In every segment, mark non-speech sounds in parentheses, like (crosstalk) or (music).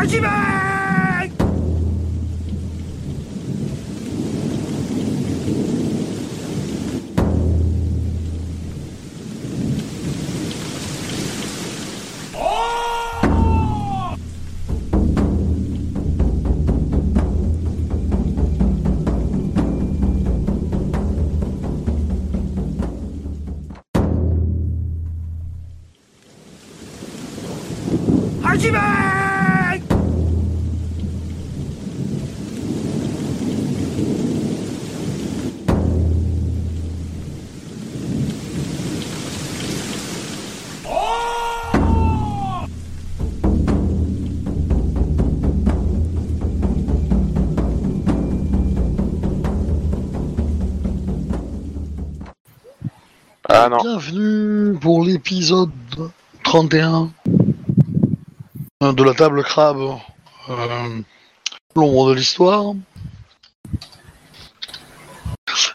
开心吗 Ah non. Bienvenue pour l'épisode 31 de la table crabe. Euh, L'ombre de l'histoire.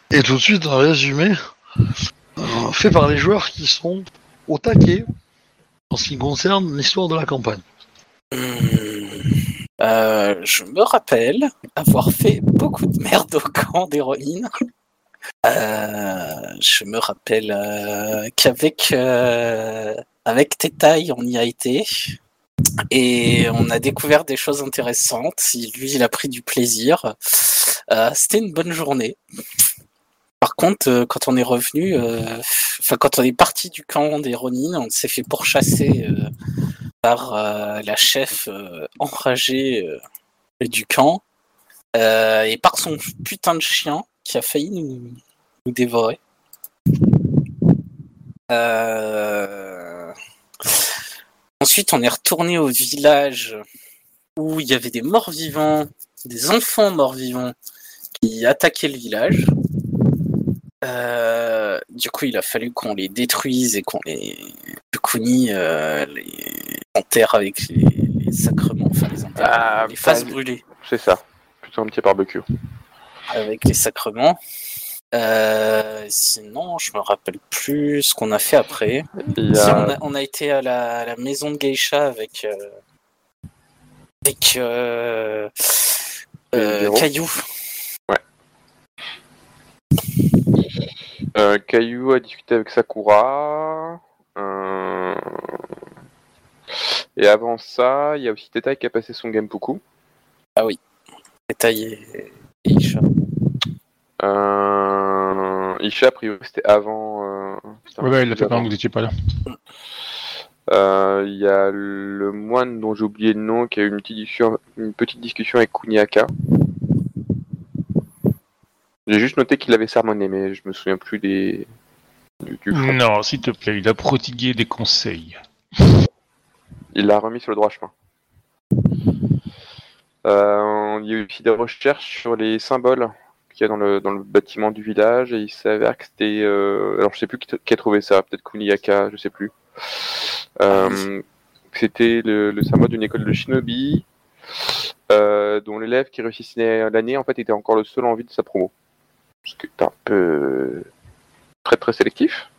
Et tout de suite un résumé euh, fait par les joueurs qui sont au taquet en ce qui concerne l'histoire de la campagne. Euh, je me rappelle avoir fait beaucoup de merde au camp d'héroïne. Euh, je me rappelle euh, qu'avec euh, avec Tétaille, on y a été et on a découvert des choses intéressantes. Lui, il a pris du plaisir. C'était une bonne journée. Par contre, quand on est revenu, enfin quand on est parti du camp des on s'est fait pourchasser par la chef enragée du camp et par son putain de chien qui a failli nous, nous dévorer. Euh, Ensuite, on est retourné au village où il y avait des morts vivants, des enfants morts vivants qui attaquaient le village. Euh, du coup, il a fallu qu'on les détruise et qu'on les Kuni euh, les enterre avec les, les sacrements, enfin les enterre, Ah, les fasse pas- brûler C'est ça. Plutôt un petit barbecue. Avec les sacrements. Euh, sinon, je me rappelle plus ce qu'on a fait après. Il y Si, a- on, a, on a été à la, à la maison de Geisha avec euh, avec euh. Caillou. Euh, Caillou a discuté avec Sakura. Et avant ça, il y a aussi Teta qui a passé son Genpuku. Détail et, et Isha. Euh... Isha, a priori, c'était avant. euh, putain, Ouais, ouais, il l'a fait pendant que vous étiez pas là. Euh, Il y a le moine dont j'ai oublié le nom qui a eu une petite discussion, une petite discussion avec Kuniaka. J'ai juste noté qu'il avait sermonné, mais je me souviens plus des. Du, du fond. Non, s'il te plaît, il a prodigué des conseils. Il l'a remis sur le droit chemin. Euh, il y a eu aussi des recherches sur les symboles qu'il y a dans le, dans le bâtiment du village et il s'avère que c'était. euh, alors je sais plus qui, qui a trouvé ça, peut-être Kuniyaka, je sais plus. Euh, c'était le, le symbole d'une école de shinobi euh, dont l'élève qui réussissait l'année en fait était encore le seul en vie de sa promo. Ce qui est un peu très très sélectif.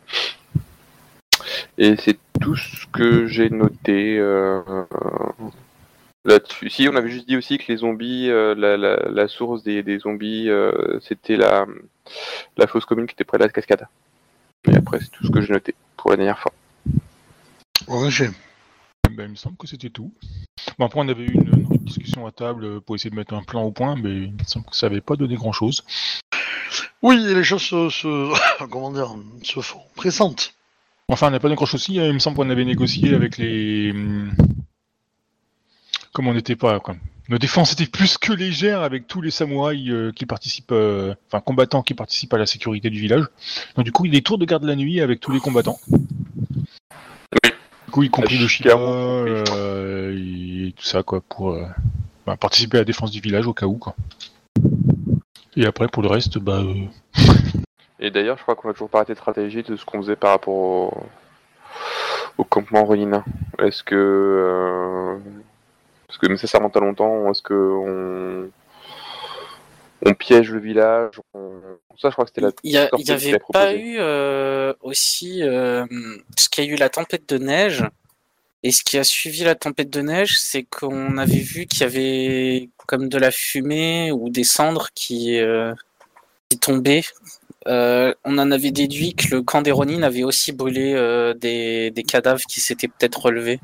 Et c'est tout ce que j'ai noté là-dessus. Si, on avait juste dit aussi que les zombies, euh, la, la, la source des, des zombies, euh, c'était la, la fosse commune qui était près de la cascade. Et après, c'est tout ce que j'ai noté pour la dernière fois. En effet. Ben, il me semble que c'était tout. Bon, après, on avait eu une, une discussion à table pour essayer de mettre un plan au point, mais il me semble que ça n'avait pas donné grand-chose. Oui, et les choses se, se- (laughs) comment dire, se font pressantes. Enfin, on n'a pas donné grand-chose aussi. Il me semble qu'on avait négocié avec les... Comme on n'était pas... Quoi. Nos défenses étaient plus que légères avec tous les samouraïs euh, qui participent... euh, Enfin, combattants qui participent à la sécurité du village. Donc du coup, il y a des tours de garde la nuit avec tous les combattants. Du coup, y compris le Chicago, euh, et tout ça, quoi, pour bah, participer à la défense du village au cas où, quoi. Et après, pour le reste, bah... euh, (laughs) Et d'ailleurs, je crois qu'on a toujours pas arrêté de stratégie de ce qu'on faisait par rapport au, au campement Ronin. Est-ce que. Parce que remonte à longtemps, est-ce que on. On piège le village on- Ça, je crois que c'était la. Il y, a- Scorpion il y qui avait pas eu euh, aussi, euh, parce qu'il y a eu la tempête de neige, Et ce qui a suivi la tempête de neige, c'est qu'on avait vu qu'il y avait comme de la fumée ou des cendres qui, euh, qui tombaient. Euh, on en avait déduit que le camp des Ronin avait aussi brûlé euh, des, des cadavres qui s'étaient peut-être relevés.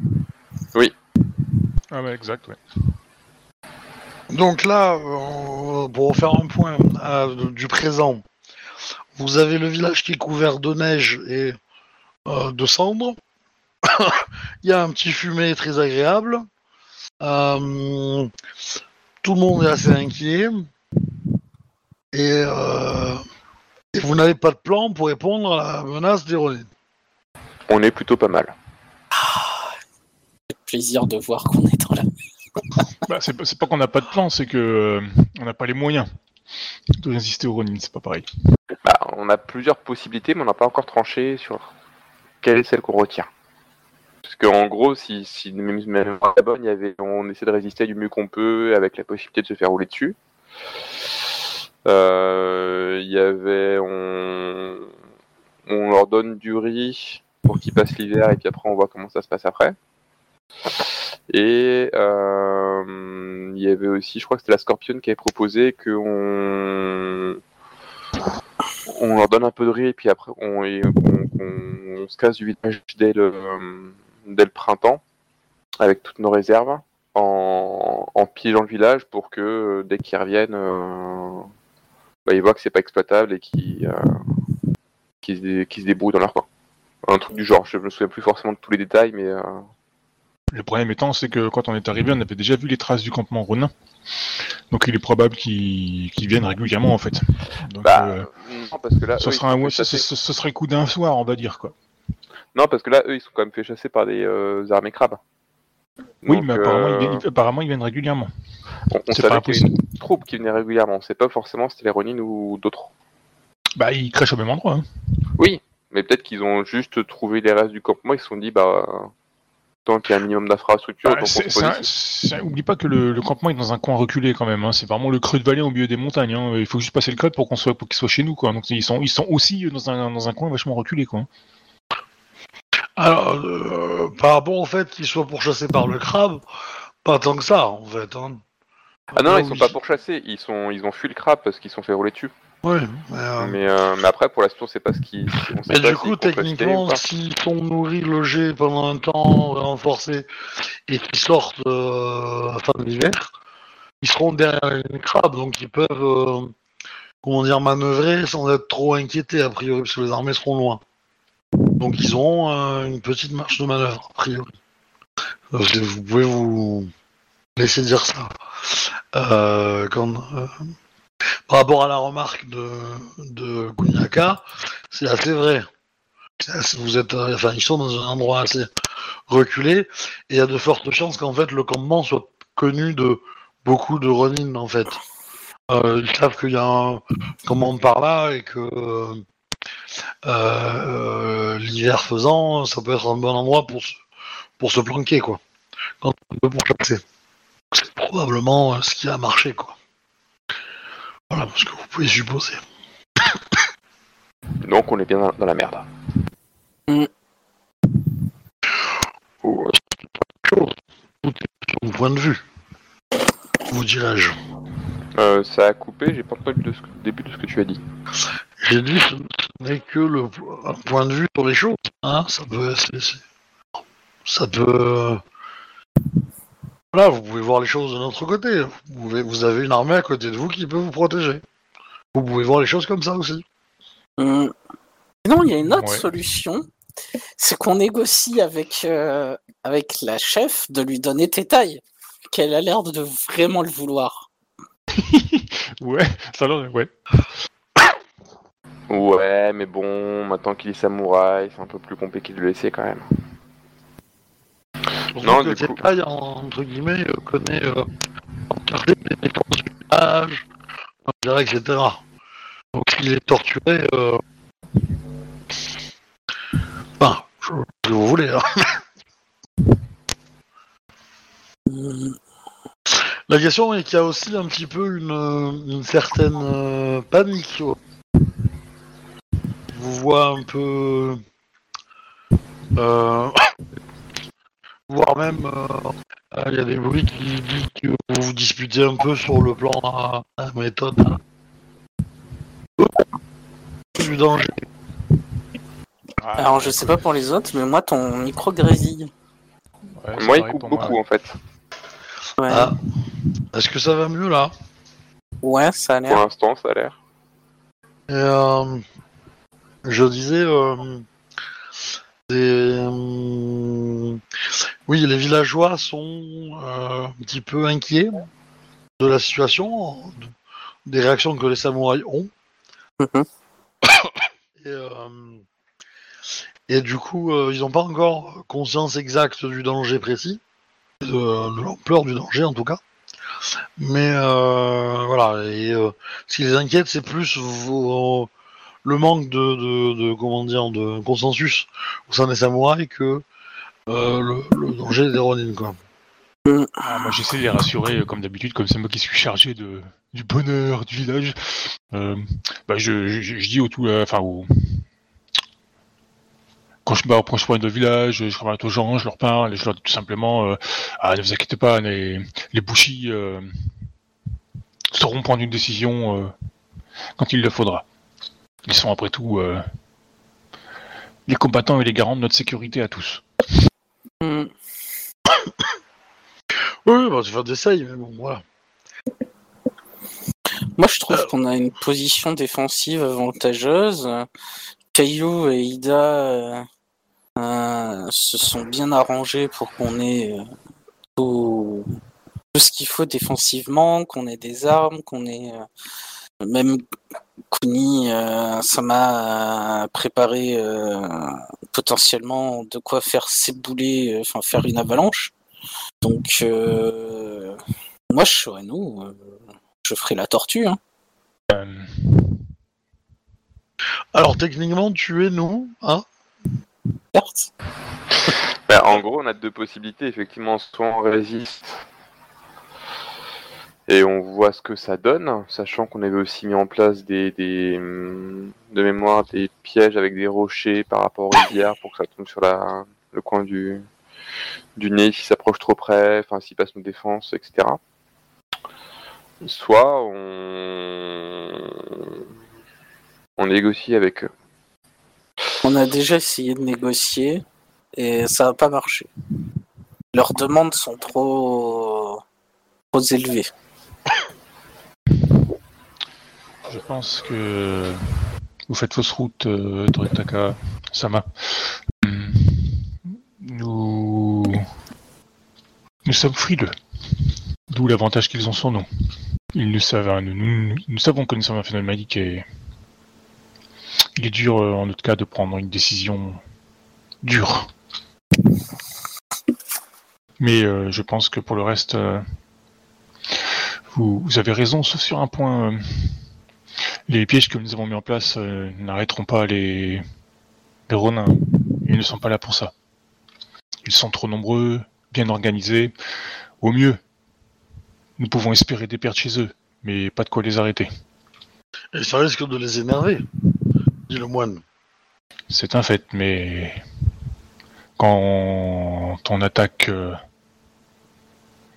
Ah ouais, exact, ouais. Donc là, euh, pour faire un point euh, du présent, vous avez le village qui est couvert de neige et euh, de cendres. (coughs) Il y a un petit fumet très agréable. Euh, tout le monde est assez inquiet. Et, euh, et vous n'avez pas de plan pour répondre à la menace des Ronin. On est plutôt pas mal. Plaisir de voir qu'on est dans la. (laughs) Bah, c'est pas, qu'on n'a pas de plan, c'est que euh, on n'a pas les moyens de résister aux Ronin, c'est pas pareil. Bah, on a plusieurs possibilités, mais on n'a pas encore tranché sur quelle est celle qu'on retient. Parce qu'en gros, si, si même même la bonne, il y avait, on essaie de résister du mieux qu'on peut avec la possibilité de se faire rouler dessus. Euh, Il y avait, on, on leur donne du riz pour qu'ils passent l'hiver et puis après on voit comment ça se passe après. Et euh, il y avait aussi, je crois que c'était la Scorpion qui avait proposé qu'on on leur donne un peu de riz et puis après on, se casse du village dès le, dès le printemps avec toutes nos réserves en, en piégeant le village pour que dès qu'ils reviennent, euh, bah, ils voient que c'est pas exploitable et qu'ils euh, qu'ils se, débrouillent dans leur coin. Un truc du genre, je me souviens plus forcément de tous les détails, mais Le problème étant, c'est que quand on est arrivé, on avait déjà vu les traces du campement Ronin. Donc il est probable qu'ils viennent régulièrement en fait. Donc, bah, euh, non, parce que là, ce, eux, sera un, ce, ce- ce serait coup d'un soir, on va dire quoi. Non, parce que là, eux, ils sont quand même fait chasser par des euh, armées crabes. Oui, Donc, mais apparemment, euh, ils viennent, apparemment, ils viennent régulièrement. on, on savait pas qu'il y avait une troupe qui venait régulièrement. On sait pas forcément si c'était les Ronin ou d'autres. Bah, ils crèchent au même endroit. Hein. Oui, mais peut-être qu'ils ont juste trouvé les restes du campement. Ils se sont dit, bah, tant qu'il y a un minimum d'infrastructure, Bah, oublie pas que le, le campement est dans un coin reculé quand même. Hein. C'est vraiment le creux de vallée au milieu des montagnes. Hein. Il faut juste passer le creux pour qu'on soit, pour qu'ils soient chez nous, quoi. Donc ils sont, ils sont aussi dans un, dans un coin vachement reculé, quoi. Alors, euh, par rapport au fait qu'ils soient pourchassés par le crabe, pas tant que ça, en fait. Hein. Ah non, ils sont pas pourchassés. Ils sont, ils ont fui le crabe parce qu'ils se sont fait rouler dessus. Ouais, mais, euh, Mais, euh, mais après, pour l'instant, on sait pas ce qui. on sait mais pas du coup, techniquement, s'ils sont nourris, logés pendant un temps renforcé et qu'ils sortent euh, à la fin de l'hiver, ils seront derrière les crabes, donc ils peuvent, euh, comment dire, manœuvrer sans être trop inquiétés, a priori, parce que les armées seront loin. Donc ils auront euh, une petite marge de manœuvre, a priori. Euh, Vous pouvez vous laisser dire ça. Euh, quand, euh, par rapport à la remarque de, de c'est assez vrai. Vous êtes, enfin, ils sont dans un endroit assez reculé, et il y a de fortes chances qu'en fait le campement soit connu de beaucoup de Ronin en fait. Euh, ils savent qu'il y a un campement par là et que euh, euh, l'hiver faisant, ça peut être un bon endroit pour se, pour se planquer quoi. Quand on peut pour. C'est probablement ce qui a marché quoi. Voilà ce que vous pouvez supposer. Donc, on est bien dans, la merde. Oh, c'est pas chose. Tout est sur mon point de vue. Vous dirais-je. Euh, ça a coupé. J'ai pas entendu le début de ce que tu as dit. J'ai dit ce ce n'est que le un point de vue sur les choses. Hein, ça peut. c'est- Ça peut. Voilà, vous pouvez voir les choses de notre côté. Vous, pouvez- vous avez une armée à côté de vous qui peut vous protéger. Vous pouvez voir les choses comme ça aussi. Hum. Non, il y a une autre Ouais. solution. C'est qu'on négocie avec, euh, avec la chef de lui donner tes tailles. Qu'elle a l'air de vraiment le vouloir. (laughs) Ouais, ça alors, ouais. Ouais, mais bon, maintenant qu'il est samouraï, c'est un peu plus compliqué de le laisser quand même. Surtout Non, que coup- Tetai, entre guillemets, euh, connaît euh, l'entièreté des dépenses du village, etc., etc. Donc s'il est torturé, euh... enfin, je, si vous voulez. hein. Hum. La question est qu'il y a aussi un petit peu une, euh, une certaine euh, panique. Vous voit un peu. euh, voire même euh, euh, il y a des bruits qui disent que vous vous disputez un peu sur le plan euh, méthode du danger. Alors je sais pas pour les autres, mais moi ton micro grésille. Ouais, Moi, il coupe pour moi. beaucoup en fait. Ouais, Ah. Est-ce que ça va mieux là? Ouais ça a Pour l'air. l'instant, ça a l'air. Et, euh, je disais, euh, des, euh, oui, les villageois sont euh, un petit peu inquiets de la situation, de- des réactions que les samouraïs ont. Mhm. Et, euh, et du coup, euh, ils n'ont pas encore conscience exacte du danger précis, de, de l'ampleur du danger en tout cas. Mais voilà, et ce qui les inquiète, c'est plus vos- le manque de, de, de- comment dire de consensus au sein des samouraïs que euh, le, danger des Ronin quoi. Ah, moi j'essaie de les rassurer comme d'habitude, comme c'est moi qui suis chargé de du bonheur du village. Euh, bah, je, je, dis au tout, euh, enfin quand je je prends le village, je remarque aux gens, je leur parle, et je leur dis tout simplement, ah ne vous inquiétez pas, les les bouchis sauront prendre une décision quand il le faudra. Ils sont après tout euh, les combattants et les garants de notre sécurité à tous. (coughs) Oui, bah, tu vas d'essayer, mais bon, voilà. Moi je trouve qu'on a une position défensive avantageuse. Caillou et Ida euh, euh, se sont bien arrangés pour qu'on ait euh, tout, tout ce qu'il faut défensivement, qu'on ait des armes, qu'on ait euh, même Kuni, euh, ça m'a préparé euh, potentiellement de quoi faire s'ébouler, euh, enfin faire une avalanche. Donc euh, moi je serais nous, euh, je ferai la tortue. Hein. Euh, Alors techniquement, tu es nous, hein Certes. Bah, en gros, on a deux possibilités. Effectivement, soit on résiste et on voit ce que ça donne, sachant qu'on avait aussi mis en place des, des de mémoire des pièges avec des rochers par rapport aux rivières pour que ça tombe sur la, le coin du, du nez s'il s'approche trop près, enfin s'il passe nos défenses, etc. Soit on, on négocie avec eux. On a déjà essayé de négocier et ça n'a pas marché. Leurs demandes sont trop, trop élevées. Je pense que vous faites fausse route, euh, Sama. Hum, Nous... nous sommes frileux. D'où l'avantage qu'ils ont sur nous. Ils nous savent, nous, savons que nous sommes un phénomène magique et il est dur euh, en notre cas de prendre une décision dure. Mais euh, je pense que pour le reste, euh, vous avez raison, sauf sur un point. Les pièges que nous avons mis en place euh, n'arrêteront pas les... les Ronins. Ils ne sont pas là pour ça. Ils sont trop nombreux, bien organisés. Au mieux, nous pouvons espérer des pertes chez eux, mais pas de quoi les arrêter. Et ça risque de les énerver, dit le moine. C'est un fait, mais quand on attaque euh,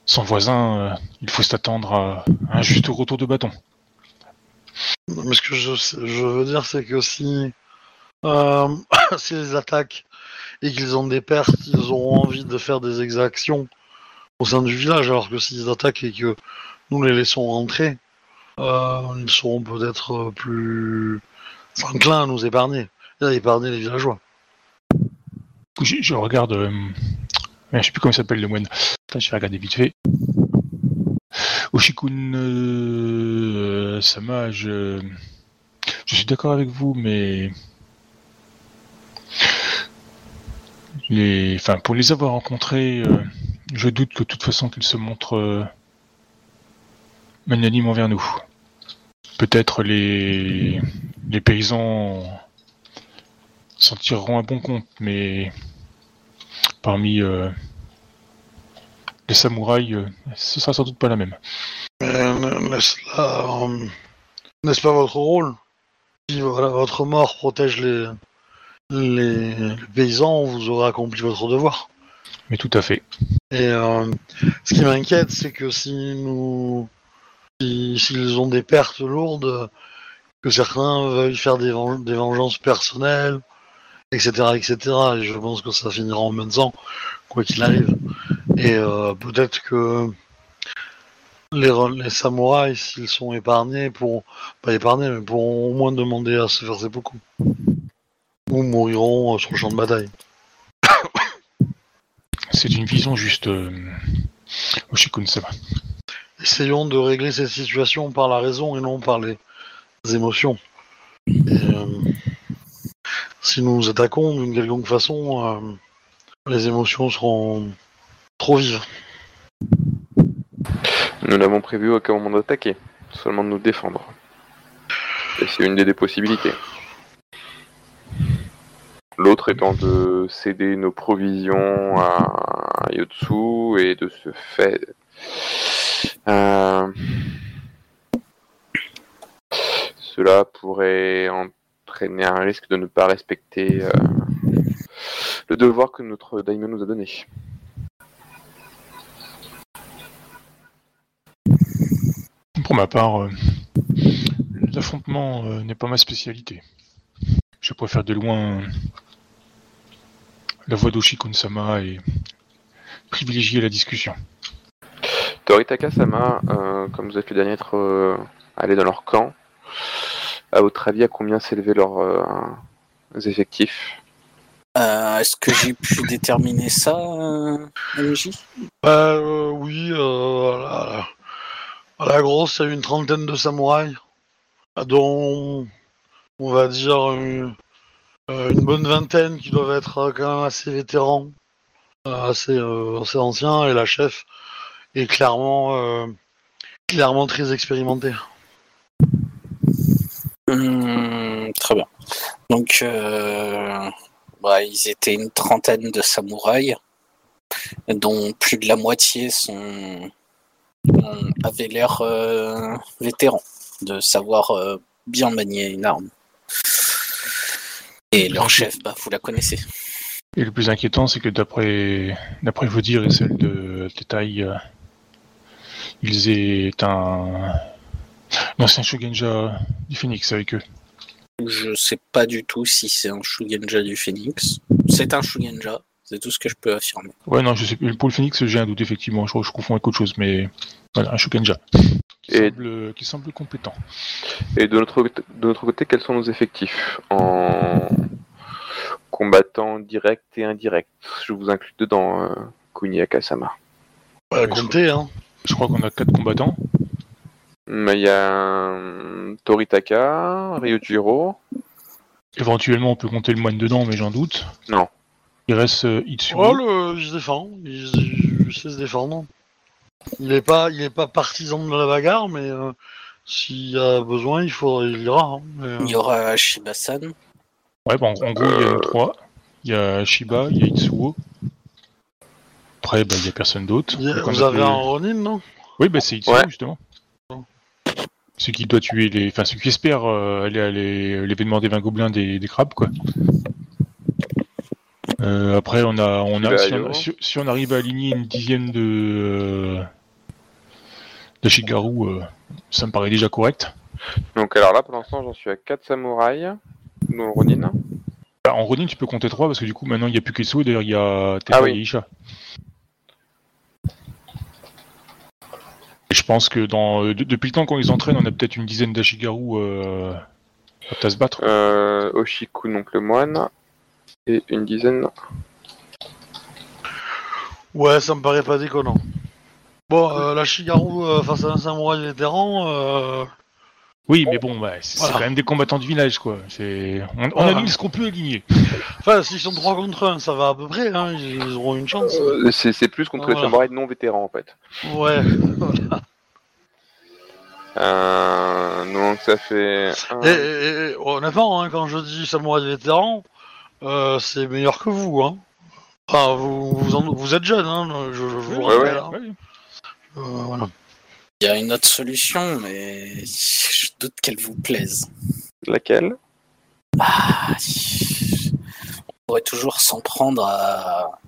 son voisin, euh, il faut s'attendre à un juste retour de bâton. Mais ce que je, veux dire, c'est que si, euh, (coughs) s'ils attaquent et qu'ils ont des pertes, ils auront envie de faire des exactions au sein du village, alors que s'ils attaquent et que nous les laissons entrer, euh, ils seront peut-être plus enclins à nous épargner, à épargner les villageois. Je, regarde. euh, je sais plus comment il s'appelle le moine. Je vais regarder vite fait. Oshikun euh, Sama, je, je suis d'accord avec vous, mais les, enfin, pour les avoir rencontrés, euh, je doute que de toute façon qu'ils se montrent euh, magnanimes envers nous. Peut-être les, les paysans s'en tireront un bon compte, mais parmi euh, les samouraïs, euh, ce sera sans doute pas la même. Mais n'est-ce là, euh, n'est-ce pas votre rôle? Si voilà, votre mort protège les, les, les paysans, vous aurez accompli votre devoir. Mais tout à fait. Et euh, ce qui m'inquiète, c'est que si nous, si- s'ils ont des pertes lourdes, que certains veuillent faire des, ven- des vengeances personnelles, etc., etc. Et je pense que ça finira en même temps, quoi qu'il arrive. Et euh, peut-être que les, samouraïs, s'ils sont épargnés, pourront pas épargnés, mais pourront au moins demander à se faire ses coups. Ou mouriront euh, sur le champ de bataille. (coughs) C'est une vision juste. Euh... Oshikun-sama. Essayons de régler cette situation par la raison et non par les émotions. Et, euh, si nous nous attaquons d'une quelconque façon, euh, les émotions seront trop vives. Nous n'avons prévu aucun moment d'attaquer, seulement de nous défendre. Et c'est une des possibilités. L'autre étant de céder nos provisions à Yotsu et de ce fait. euh, Cela pourrait entraîner un risque de ne pas respecter euh, le devoir que notre daimyo nous a donné. Pour ma part, euh, l'affrontement euh, n'est pas ma spécialité. Je préfère de loin la voix d'Oshikun-sama et privilégier la discussion. Toritaka-sama, euh, comme vous êtes le dernier à être euh, allé dans leur camp, à votre avis, à combien s'élevaient leurs euh, effectifs Euh, Est-ce que j'ai pu déterminer ça, euh, MJ Bah euh, oui, euh, à, la, la grosse, il y a une trentaine de samouraïs, dont on va dire une, euh, une bonne vingtaine qui doivent être euh, quand même assez vétérans, euh, assez, assez anciens, et la chef est clairement, clairement très expérimentée. Hum, Très bien. Donc, bah, ils étaient une trentaine de samouraïs, dont plus de la moitié sont, ont- avaient l'air euh, vétérans, de savoir euh, bien manier une arme. Et leur chef, bah, vous la connaissez. Et le plus inquiétant, c'est que d'après d'après vos dires et celles de détail, euh, ils aient un ancien shogunja du Phoenix avec eux. Je sais pas du tout si c'est un Shugenja du Phoenix. C'est un Shugenja, c'est tout ce que je peux affirmer. Ouais, non, je sais pour le Phoenix, j'ai un doute effectivement. Je, crois que je confonds avec autre chose, mais voilà, un shogunja qui, Et- semble, qui semble compétent. Et de notre, de notre côté, quels sont nos effectifs En combattants directs et indirects. Je vous inclus dedans, euh, Kuniaka-sama. Bah, comptez, hein. Je crois qu'on a quatre combattants. Mais Il y a euh, Toritaka, Ryujiro. Éventuellement, on peut compter le moine dedans, mais j'en doute. Non. Il reste euh, Itsuo. Oh, le, il se défend, il, il sait se défendre. Il est pas, il est pas partisan de la bagarre, mais euh, s'il y a besoin, il faut, il ira. hein. Mais, euh, Il y aura Shiba-san. Ouais, bah, en, en gros, il y a nous trois. Il y a Shiba, il y a Itsuo. Après, bah, il y a personne d'autre. il y a- Donc, on vous avez un Ronin, non? Oui, bah, c'est Itsuo, Ouais. justement. Celui qui doit tuer les. Enfin, celui qui espère euh, aller à les- l'événement des 20 gobelins des, des crabes, quoi. Euh, après, on a. On a Bah, si, on, alors. si- si on arrive à aligner une dixième de. euh, de Shigaru, euh, ça me paraît déjà correct. Donc alors là, pour l'instant, j'en suis à 4 samouraïs, dont le Ronin. Bah, en Ronin, tu peux compter 3 parce que du coup, maintenant, il n'y a plus qu'Etsuo. D'ailleurs, il y a Tepa Ah oui. et Isha. Et je pense que dans, de- depuis le temps qu'on les entraîne, on a peut-être une dizaine d'Ashigaru à se battre. Euh, Oshiku, donc le moine. Et une dizaine. Ouais, ça me paraît pas déconnant. Bon, euh, la Shigaru euh, face à un samouraï vétéran, euh, Oui, mais bon, bah, c'est Voilà. quand même des combattants du village, quoi. C'est- On, on Voilà. aligne ce qu'on peut aligner. enfin, s'ils sont 3 contre 1, ça va à peu près, hein, ils, ils auront une chance. Euh, c'est c'est plus contre Ah, les voilà. samouraïs non vétérans, en fait. Ouais, (laughs) voilà. Euh, donc ça fait... un- Et, et- et, honnêtement, hein, quand je dis samouraï vétéran, euh, c'est meilleur que vous, hein. Enfin, vous, vous, en- vous êtes jeune, hein, je, je vous Ouais, rappelle. ouais. hein. Ouais. Euh, voilà. Il y a une autre solution, mais je doute qu'elle vous plaise. Laquelle? Ah, on pourrait toujours s'en prendre à,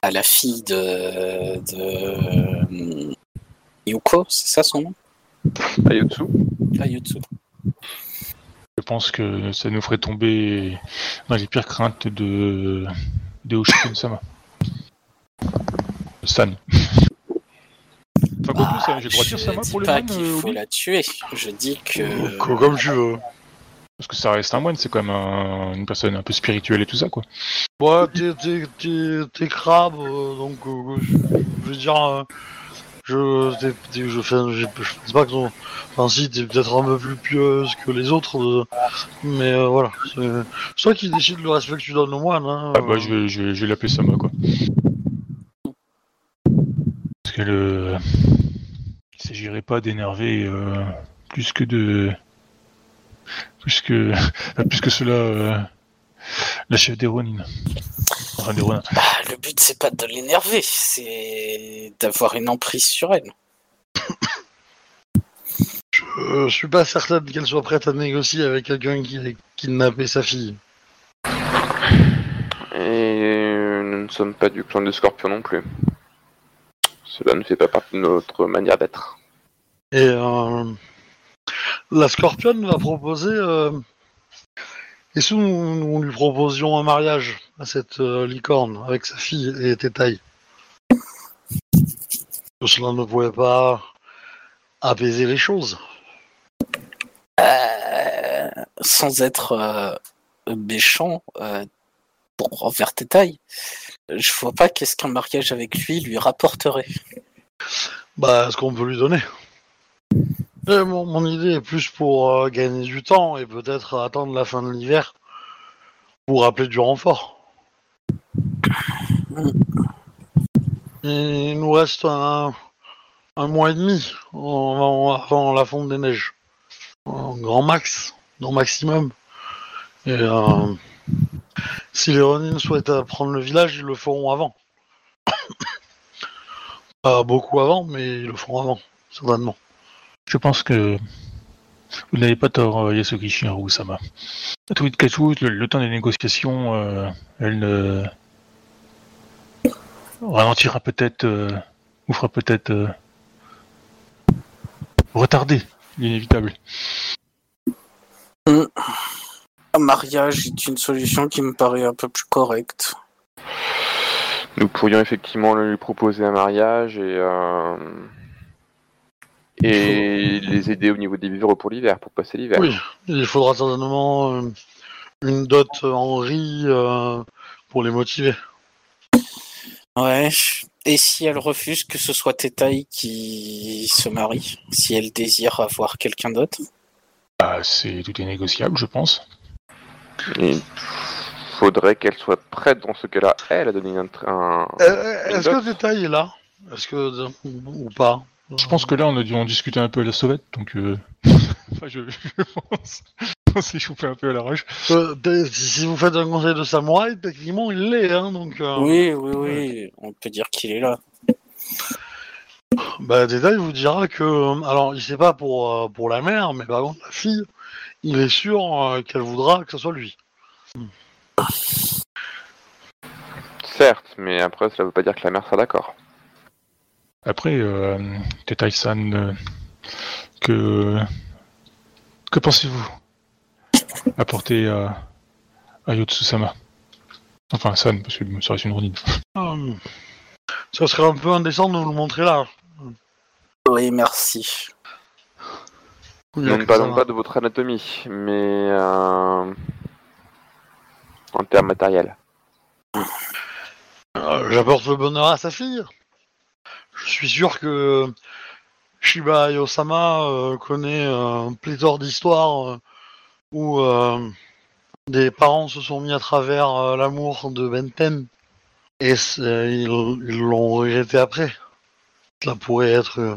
à la fille de, de Yuko, c'est ça son nom? Ayutsu. Je pense que ça nous ferait tomber dans les pires craintes de, de Hoshikun-sama. San. Enfin, quoi ça, j'ai le droit de dire je Sama dis pour le pas moine qu'il euh, faut la tuer. Je dis que Co- Comme tu veux. Parce que ça reste un moine, c'est quand même un- une personne un peu spirituelle et tout ça, quoi. Ouais, t'es, t'es, t'es, t'es crabe, euh, donc euh, je, je veux dire, euh, je, je fais, je, je pense pas que ton, enfin si, t'es peut-être un peu plus pieuse que les autres, euh, mais euh, voilà, c'est, toi qui décide le respect que tu donnes aux moines. Hein, Ah bah, je vais, je vais, je vais l'appeler Sama, quoi. Parce que le... Il s'agirait pas d'énerver euh, plus que de... Plus que... (laughs) plus que cela... La chef des Ronin. Enfin, des Ronin. bah, le but c'est pas de l'énerver, c'est d'avoir une emprise sur elle. Je suis pas certaine qu'elle soit prête à négocier avec quelqu'un qui a kidnappé sa fille. Et nous ne sommes pas du clan de Scorpion non plus. Cela ne fait pas partie de notre manière d'être. Et euh, la Scorpionne va proposer. Euh, et si nous, nous lui proposions un mariage à cette euh, licorne avec sa fille et Tétaille Que Cela ne pouvait pas apaiser les choses. Euh, sans être euh, méchant pour envers tes tailles, je vois pas qu'est-ce qu'un mariage avec lui lui rapporterait. Bah, ce qu'on peut lui donner. Et mon, mon idée est plus pour euh, gagner du temps et peut-être attendre la fin de l'hiver pour appeler du renfort. Il nous reste un, un mois et demi avant la fonte des neiges. Un grand max, non maximum. Et euh, si les Ronin souhaitent prendre le village, ils le feront avant. (coughs) Pas beaucoup avant, mais ils le feront avant, certainement. Je pense que vous n'avez pas tort, euh, Yasuki Shinaru Sama. À tout cas, tout, le, le temps des négociations, euh, elle ne ralentira peut-être, euh, ou fera peut-être euh, retarder l'inévitable. Un mariage est une solution qui me paraît un peu plus correcte. Nous pourrions effectivement lui proposer un mariage et, euh, et les aider au niveau des vivres pour l'hiver, pour passer l'hiver. Oui, il faudra certainement euh, une dot en riz euh, pour les motiver. Ouais. Et si elle refuse que ce soit Tétaï qui se marie, si elle désire avoir quelqu'un d'autre? Bah, c'est tout est négociable, je pense. Il faudrait qu'elle soit prête dans ce cas-là, elle, à donner un... un- Euh, Est-ce que détail est là? Est-ce que ou pas? Je pense que là, on a dû en discuter un peu à la sauvette, donc. euh, (laughs) enfin, je, je pense. On s'est chauffé un peu à la rage. Euh, t'es- si vous faites un conseil de samouraï, techniquement il l'est, hein, donc. euh, Oui, oui, oui. On peut dire qu'il est là. Bah, détail vous dira que, euh, alors, il sait pas pour euh, pour la mère, mais par contre la fille, il est sûr euh, qu'elle voudra que ce soit lui. Certes, mais après, cela veut pas dire que la mère sera d'accord. Après, euh, Tetai-san, euh, que. Que pensez-vous apporter à, à Yotsu-sama? Enfin, San, parce que ça reste une Ronin. Euh, ça serait un peu indécent de nous le montrer là. Oui, merci. Nous ne parlons pas de votre anatomie, mais euh, en termes matériels. Euh, J'apporte le bonheur à sa fille. Je suis sûr que Shiba Yosama euh, connaît un pléthore d'histoires euh, où euh, des parents se sont mis à travers euh, l'amour de Benten et ils l'ont regretté après. Cela pourrait être euh,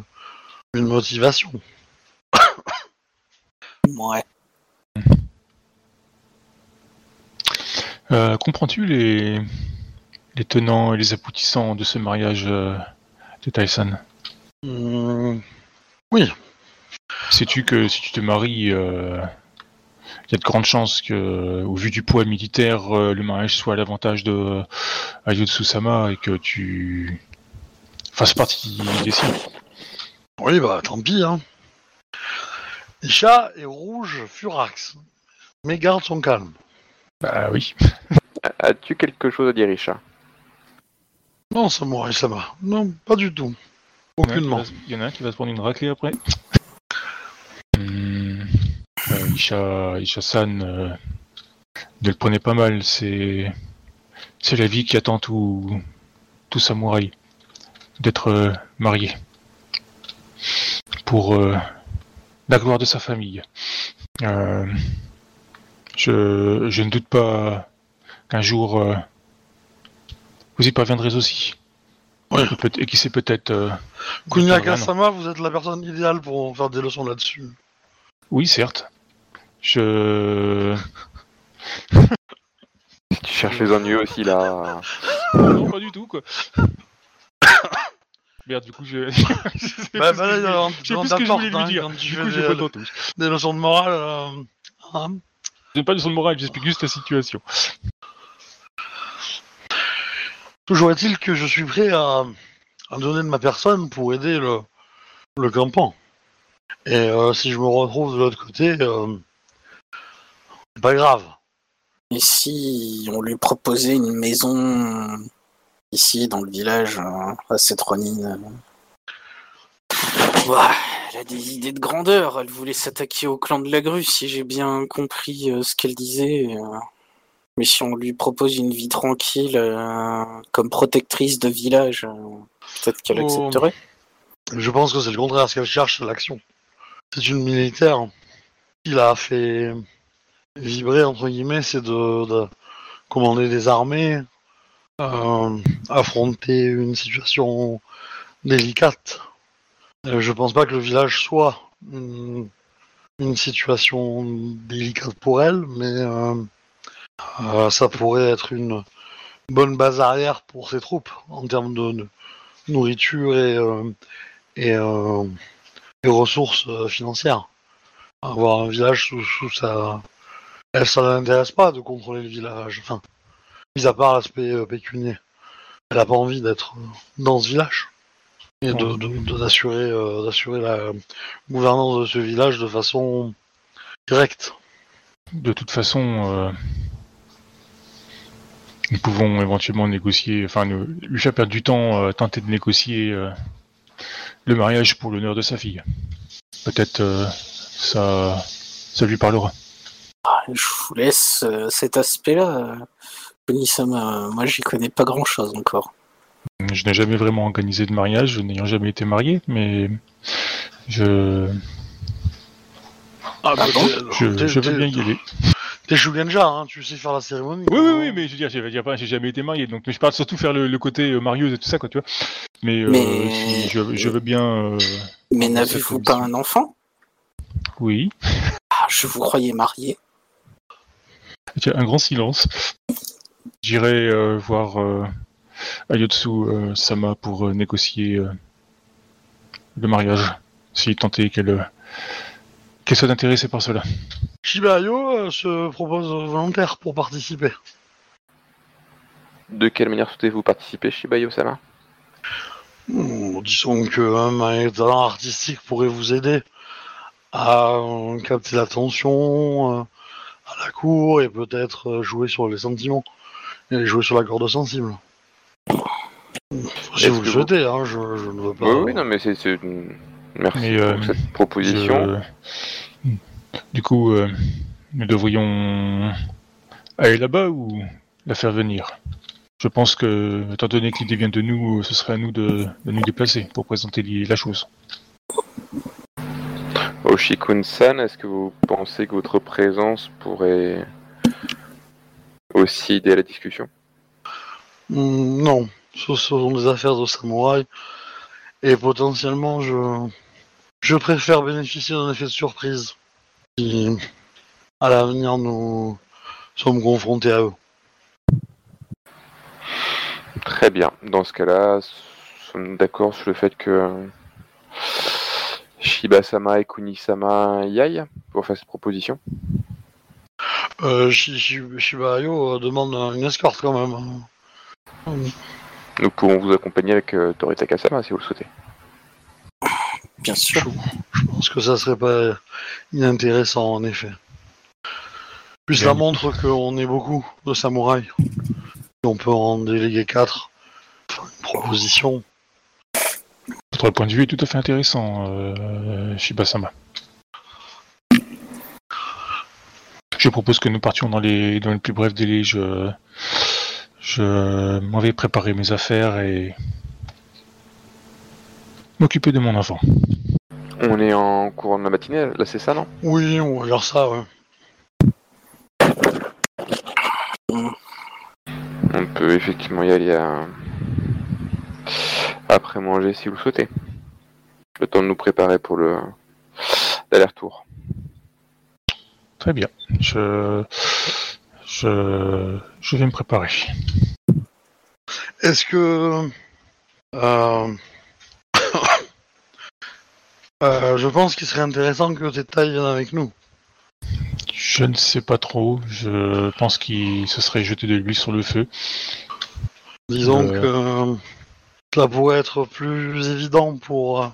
une motivation. (coughs) Ouais. Euh, Comprends-tu les, les tenants et les aboutissants de ce mariage euh, Tetai-san Hum, Sais-tu que si tu te maries euh, il y a de grandes chances que, au vu du poids militaire, euh, le mariage soit à l'avantage de Ayotsu-sama et que tu fasses partie des siens. Oui, bah tant pis, hein. Isha est rouge furax, mais garde son calme. Bah oui. (laughs) As-tu quelque chose à dire, Richard Non, Samurai Sama. Non, pas du tout. Aucunement. va se- Il y en a un qui va se prendre une raclée après. Hmm, euh, Isha, Isha-san, euh, ne le prenez pas mal, c'est c'est la vie qui attend tout, tout samouraï, d'être euh, marié. Pour euh, la gloire de sa famille. Euh, je, je ne doute pas qu'un jour euh, vous y parviendrez aussi. Ouais. Et, peut- et qui sait peut-être... euh, Kunyaka Vraiment. Sama, vous êtes la personne idéale pour faire des leçons là-dessus. Oui, certes. Je... (laughs) Tu cherches les ennuis aussi, là. Non, pas du tout, quoi. (coughs) Merde, du coup, je... (laughs) je sais Bah, plus bah, ce que je là, voulais- dans- je sais dans plus ce ta que je porte, voulais lui hein, dire. Du coup, des- pas tenté. Des leçons de morale. euh, hein. Je donne pas de son morale, j'explique juste la situation. Toujours est-il que je suis prêt à, à donner de ma personne pour aider le, le. Et euh, si je me retrouve de l'autre côté, euh, c'est pas grave. Et si on lui proposait une maison ici dans le village euh, à cette Ronin euh, ouah, Elle a des idées de grandeur. Elle voulait s'attaquer au clan de la grue, si j'ai bien compris euh, ce qu'elle disait. Mais si on lui propose une vie tranquille euh, comme protectrice de village, euh, peut-être qu'elle Oh. accepterait. Je pense que c'est le contraire. Ce qu'elle cherche, c'est l'action. C'est une militaire qui l'a fait vibrer, entre guillemets, c'est de, de commander des armées, euh, affronter une situation délicate. Euh, je pense pas que le village soit une, une situation délicate pour elle, mais euh, ça pourrait être une bonne base arrière pour ses troupes en termes de, de nourriture et, euh, et, euh, et ressources euh, financières. Avoir un village sous, sous sa... Elle, ça l'intéresse pas de contrôler le village. Enfin, mis à part l'aspect pécunier. Elle a pas envie d'être dans ce village. Et de, d'assurer, d'assurer la gouvernance de ce village de façon directe. De toute façon, nous pouvons éventuellement négocier, enfin, nous, lui faire perdre du temps, euh, tenter de négocier euh, le mariage pour l'honneur de sa fille. Peut-être euh, ça, ça lui parlera. Je vous laisse euh, cet aspect-là. Kunisama. moi, j'y connais pas grand-chose encore. Je n'ai jamais vraiment organisé de mariage, n'ayant jamais été marié, mais je, Ah, bah, bon je, je veux bien y aller. T'es Shugenja, hein, tu sais faire la cérémonie. Oui, oui, oui, mais je veux dire, je veux dire pas, j'ai jamais été marié, donc mais je parle surtout faire le, le côté euh, marieuse et tout ça, quoi, tu vois. Mais, euh, Mais- si je, je veux bien. euh, Mais n'avez-vous pas un enfant? Oui. Ah, Je vous croyais marié. Tiens, un grand silence. J'irai euh, voir euh, Ayotsu euh, Sama pour euh, négocier euh, le mariage, si tant est qu'elle qu'elle soit intéressée par cela. Shibayo euh, se propose volontaire pour participer. De quelle manière souhaitez-vous participer, Shibayo-sama? Hmm, disons que hein, un talent artistique pourrait vous aider à euh, capter l'attention euh, à la cour et peut-être jouer sur les sentiments et jouer sur la corde sensible. Si vous le que vous- souhaitez, hein, je, je ne veux pas. Oui, oui, non, mais c'est... c'est une- Merci Mais, euh, pour cette proposition. Je- Du coup, euh, nous devrions aller là-bas ou la faire venir? Je pense que, étant donné qu'il vient de nous, ce serait à nous de, de nous déplacer pour présenter la chose. Oshikun-san, est-ce que vous pensez que votre présence pourrait aussi aider à la discussion? Hmm, non, ce, ce sont des affaires de samouraï et potentiellement je, je préfère bénéficier d'un effet de surprise si à l'avenir nous sommes confrontés à eux. Très bien. Dans ce cas-là, sommes d'accord sur le fait que Shiba-sama et Kuni-sama y aillent pour faire cette proposition Euh, Shi- Shi- Shibayo euh, demande un- une escorte quand même. Nous pouvons vous accompagner avec euh, Torita Kasama si vous le souhaitez. Bien sûr. Je pense que ça serait pas inintéressant en effet. Puis Bien. ça montre qu'on est beaucoup de samouraïs. On peut en déléguer quatre. Enfin, une proposition. Votre point de vue est tout à fait intéressant, euh, Shibasama. Je propose que nous partions dans les, dans le plus bref délai. Je, je m'en vais préparer mes affaires et m'occuper de mon enfant. On est en courant de la matinée, là c'est ça non? Oui, on va dire ça, ouais. On peut effectivement y aller à... après manger si vous le souhaitez. Le temps de nous préparer pour le l'aller-retour. Très bien. Je, je, je vais me préparer. Est-ce que. euh, (coughs) euh, je pense qu'il serait intéressant que Teta vienne avec nous. Je ne sais pas trop. Je pense qu'il se serait jeté de l'huile sur le feu. Disons Euh. que cela pourrait être plus évident pour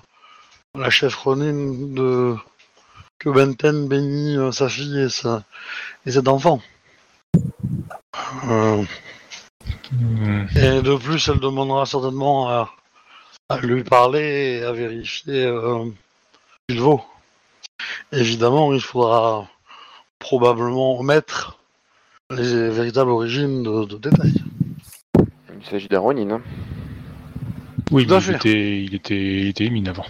la chef Ronin de que Benten bénit sa fille et, sa... et cet enfant. Euh, et de plus, elle demandera certainement à, à lui parler et à vérifier euh, ce qu'il vaut. Évidemment, il faudra probablement omettre les véritables origines de, de détails. Il s'agit d'un Ronin. hein. Oui, mais il était, il était, il était émine avant.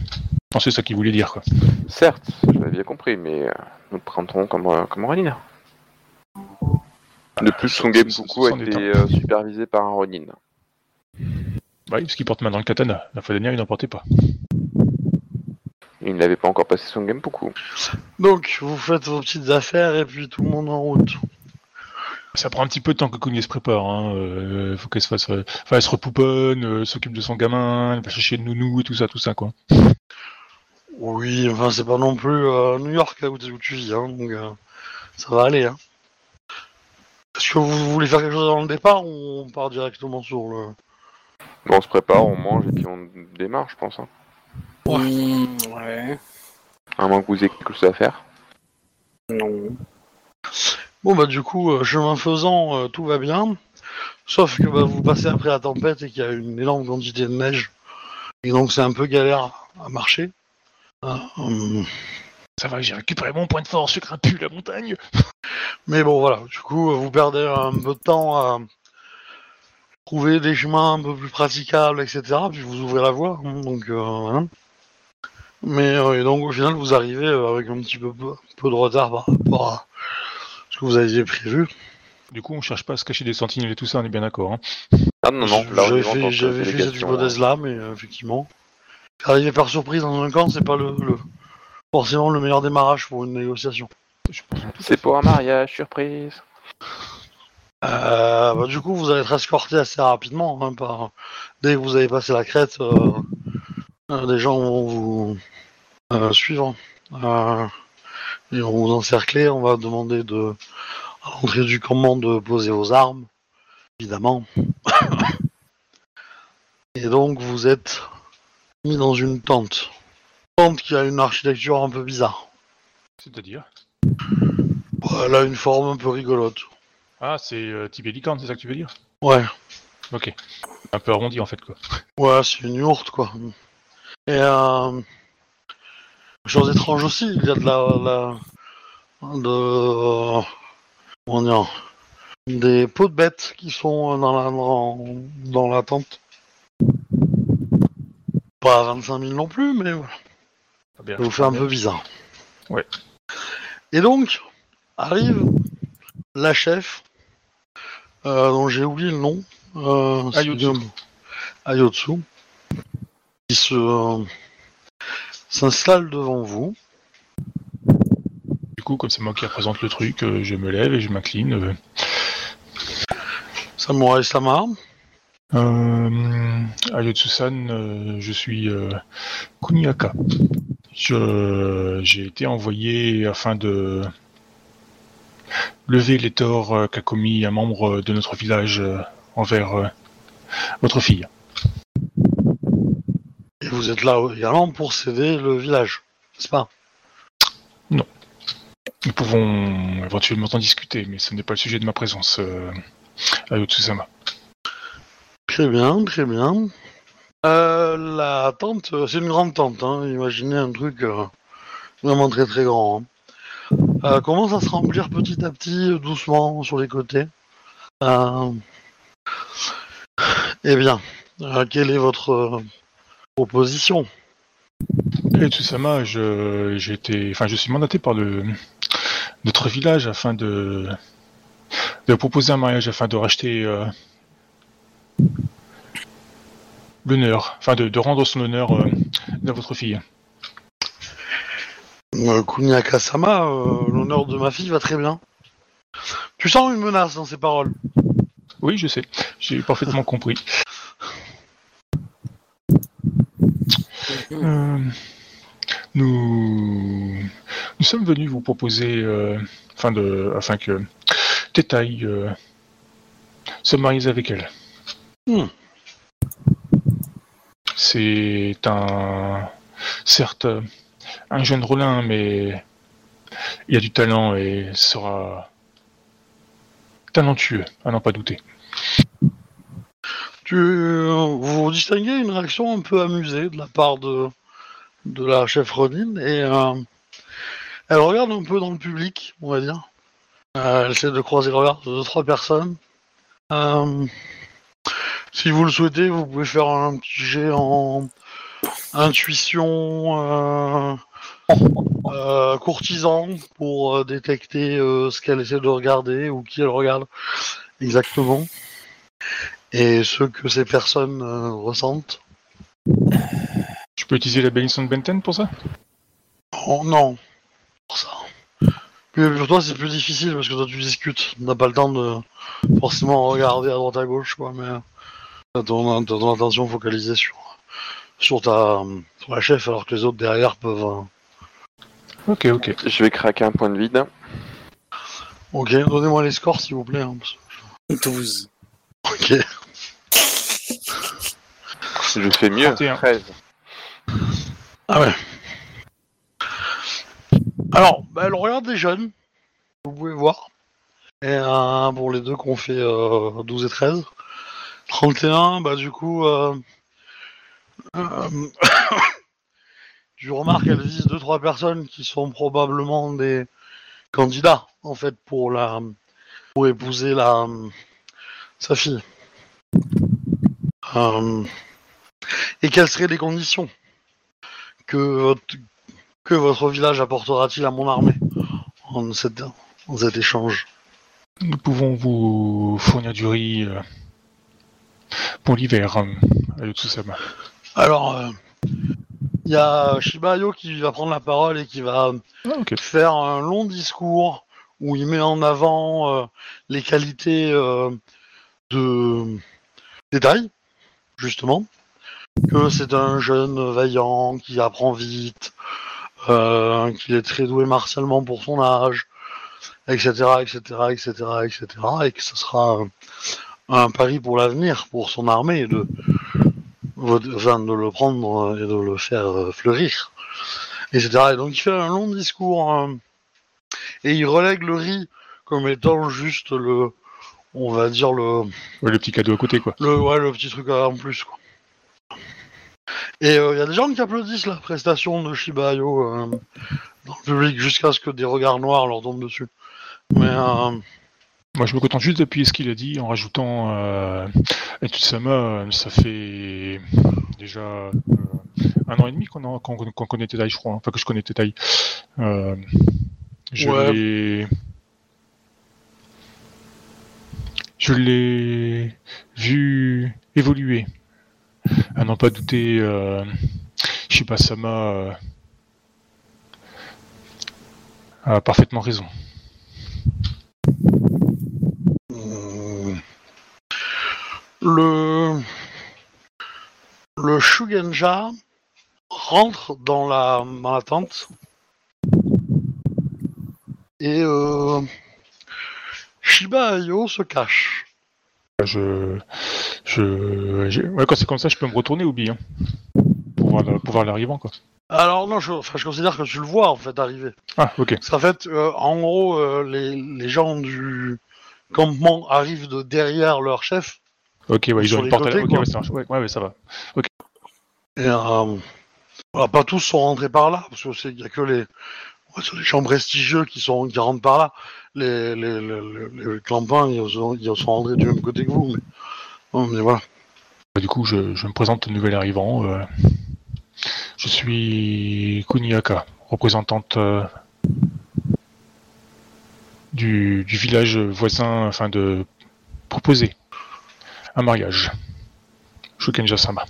C'est ça qu'il voulait dire, quoi. Certes, je l'avais bien compris, mais euh, nous le prendrons comme, euh, comme Ronin. De plus, son beaucoup a été euh, supervisé par un Ronin. Bah oui, parce qu'il porte main dans le katana. La fois dernière, il n'en portait pas. Il n'avait pas encore passé son game beaucoup. Donc, vous faites vos petites affaires et puis tout le monde en route. Ça prend un petit peu de temps que Kuni se prépare. Hein. Euh, faut qu'elle se fasse, euh, enfin, elle se repouponne, euh, s'occupe de son gamin, elle va chercher le nounou et tout ça, tout ça, quoi. Oui, enfin, c'est pas non plus euh, New York là, où, où tu vis, hein, donc euh, ça va aller. Hein. Est-ce que vous voulez faire quelque chose avant le départ ou on part directement sur le. Bon, on se prépare, on mange et puis on démarre, je pense. hein. Hmm, ouais. À moins que vous ayez quelque chose à faire. Non. Bon, bah, du coup, euh, chemin faisant, euh, tout va bien. Sauf que bah, vous passez après la tempête et qu'il y a une énorme quantité de neige. Et donc, c'est un peu galère à marcher. Ah, hum. Ça va, j'ai récupéré mon point de force, je grimpe plus la montagne. (laughs) Mais bon, voilà, du coup, vous perdez un peu de temps à trouver des chemins un peu plus praticables, etc. Puis vous ouvrez la voie, hein, donc euh, voilà. Mais euh, et donc au final, vous arrivez euh, avec un petit peu, de retard par rapport à ce que vous aviez prévu. Du coup, on cherche pas à se cacher des sentinelles et tout ça, on est bien d'accord. Hein. Ah non, non, là on J'avais fait, que j'avais fait cette hypothèse-là, mais euh, effectivement, arriver par surprise dans un camp, c'est pas le, le- forcément le meilleur démarrage pour une négociation. C'est pour un mariage, surprise. Euh, bah, du coup, vous allez être escorté assez rapidement. hein, par... Dès que vous avez passé la crête, euh, euh, des gens vont vous euh, suivre. Euh, ils vont vous encercler. On va demander de, à l'entrée du campement de poser vos armes, évidemment. (coughs) Et donc, vous êtes mis dans une tente. Tente qui a une architecture un peu bizarre. C'est-à-dire Bon, Elle a une forme un peu rigolote. Ah, c'est euh, type licorne, c'est ça que tu veux dire? Ouais. Ok. Un peu arrondi en fait, quoi. Ouais, c'est une yourte, quoi. Et euh, chose étrange aussi, il y a de la, la de comment dire, des peaux de bêtes qui sont dans la dans, dans la tente. Pas 25 000 non plus, mais voilà. Bien. Ça vous fait un peu bizarre. Ouais. Et donc arrive la chef, euh, dont j'ai oublié le nom. Euh, c'est Ayotsu. Ayotsu. Qui se euh, s'installe devant vous. Du coup, comme c'est moi qui représente le truc, euh, je me lève et je m'incline. Samurai Sama. Euh, Ayotsu-san, je suis Kuniaka. Je, j'ai été envoyé afin de lever les torts euh, qu'a commis un membre de notre village euh, envers euh, votre fille. Et vous êtes là également pour céder le village, n'est-ce pas? Nous pouvons éventuellement en discuter, mais ce n'est pas le sujet de ma présence euh, à Yotsusama. Très bien, très bien. Euh, la tente, euh, c'est une grande tente, hein. imaginez un truc euh, vraiment très très grand. hein. Commence à se remplir petit à petit, doucement, sur les côtés. Eh bien, quelle est votre proposition? Et Yotsusama, je, j'ai été, enfin, je suis mandaté par notre village afin de, proposer un mariage afin de racheter l'honneur, enfin de, de rendre son honneur euh, à votre fille. euh, Kuniaka-sama, euh, l'honneur de ma fille va très bien. Tu sens une menace dans ces paroles Oui, je sais, j'ai parfaitement (laughs) compris. Euh, nous, nous sommes venus vous proposer, euh, afin, de, afin que Tetai euh, se marie avec elle. Hmm. C'est un, certes, un jeune Rollin, mais il a du talent et sera talentueux, à n'en pas douter. Euh, vous distinguez une réaction un peu amusée de la part de, la chef Ronin et euh, elle regarde un peu dans le public, on va dire. Euh, elle essaie de croiser le regard de trois personnes. Si vous le souhaitez, vous pouvez faire un petit jet en intuition euh, euh, courtisan pour euh, détecter euh, ce qu'elle essaie de regarder ou qui elle regarde exactement et ce que ces personnes ressentent. Je peux utiliser la Benison Benten pour ça? Oh non, pour ça. Puis pour toi c'est plus difficile parce que toi tu discutes, on n'a pas le temps de forcément regarder à droite à gauche quoi, mais euh, t'as ton, t'as ton attention focalisée sur sur ta sur la chef alors que les autres derrière peuvent. euh, Ok, ok. Je vais craquer un point de vide. Ok, donnez-moi les scores s'il vous plaît. hein, parce- 12. Ok. (laughs) Je fais mieux. 31. 13. Ah ouais. Alors, bah, elle regarde les jeunes, vous pouvez voir. Et euh, pour les deux qu'on fait euh, 12 et 13. 31, bah du coup, euh, euh, (coughs) tu remarques qu'elle vise deux trois personnes qui sont probablement des candidats en fait pour la pour épouser la sa fille. Euh, et quelles seraient les conditions que votre, que votre village apportera-t-il à mon armée en, en cet échange? Nous pouvons vous fournir du riz euh, pour l'hiver euh, à Yotsusama. Alors, euh, il y a Shibayo qui va prendre la parole et qui va Ah, ok. faire un long discours où il met en avant euh, les qualités euh, de détail, justement. Que c'est un jeune vaillant qui apprend vite, euh, qu'il est très doué martialement pour son âge, etc., etc., etc., etc., et que ce sera euh, un pari pour l'avenir, pour son armée, de, enfin, de le prendre et de le faire euh, fleurir, etc. Et donc il fait un long discours euh, et il relègue le riz comme étant juste le, on va dire le, Ouais, le petit cadeau à côté, quoi. le, ouais, le petit truc en plus. Quoi. Et il y a des gens qui applaudissent la prestation de Shibayo euh, dans le public jusqu'à ce que des regards noirs leur tombent dessus. Mais euh, Moi, je me contente juste d'appuyer ce qu'il a dit en rajoutant euh, Yotsusama, euh, ça fait déjà euh, un an et demi qu'on connaît Tetai, je crois. hein. Enfin, que je connais Tetai. Euh, je Ouais. l'ai. Je l'ai vu évoluer. À n'en pas douter, euh, Shibasama euh, a parfaitement raison. Le le Shugenja rentre dans la dans la tente et euh, Shiba Io se cache. Je, je, ouais, quand c'est comme ça, je peux me retourner, hein, pour voir, le- pour voir l'arrivant, quoi. Alors non, je, enfin, je considère que tu le vois en fait arriver. Ah, ok. Parce qu'en fait, euh, en gros, euh, les, les gens du campement arrivent de derrière leur chef. Ok, ouais, ils Sur ont une porte à côtés, la... Ok, quoi. ouais, ça marche. Ouais, ouais, ouais, ça va. Et euh, voilà, pas tous sont rentrés par là, parce qu'il n'y a que les, ouais, c'est les gens prestigieux qui, sont, qui rentrent par là. Les, les, les, clampins, ils sont, ils sont rentrés du même côté que vous. Mais, non, mais voilà. Bah, Du coup, je, je me présente au nouvel arrivant. euh, je suis Kuniaka, représentante euh, du, du village voisin, afin de proposer un mariage. Shukenja-sama.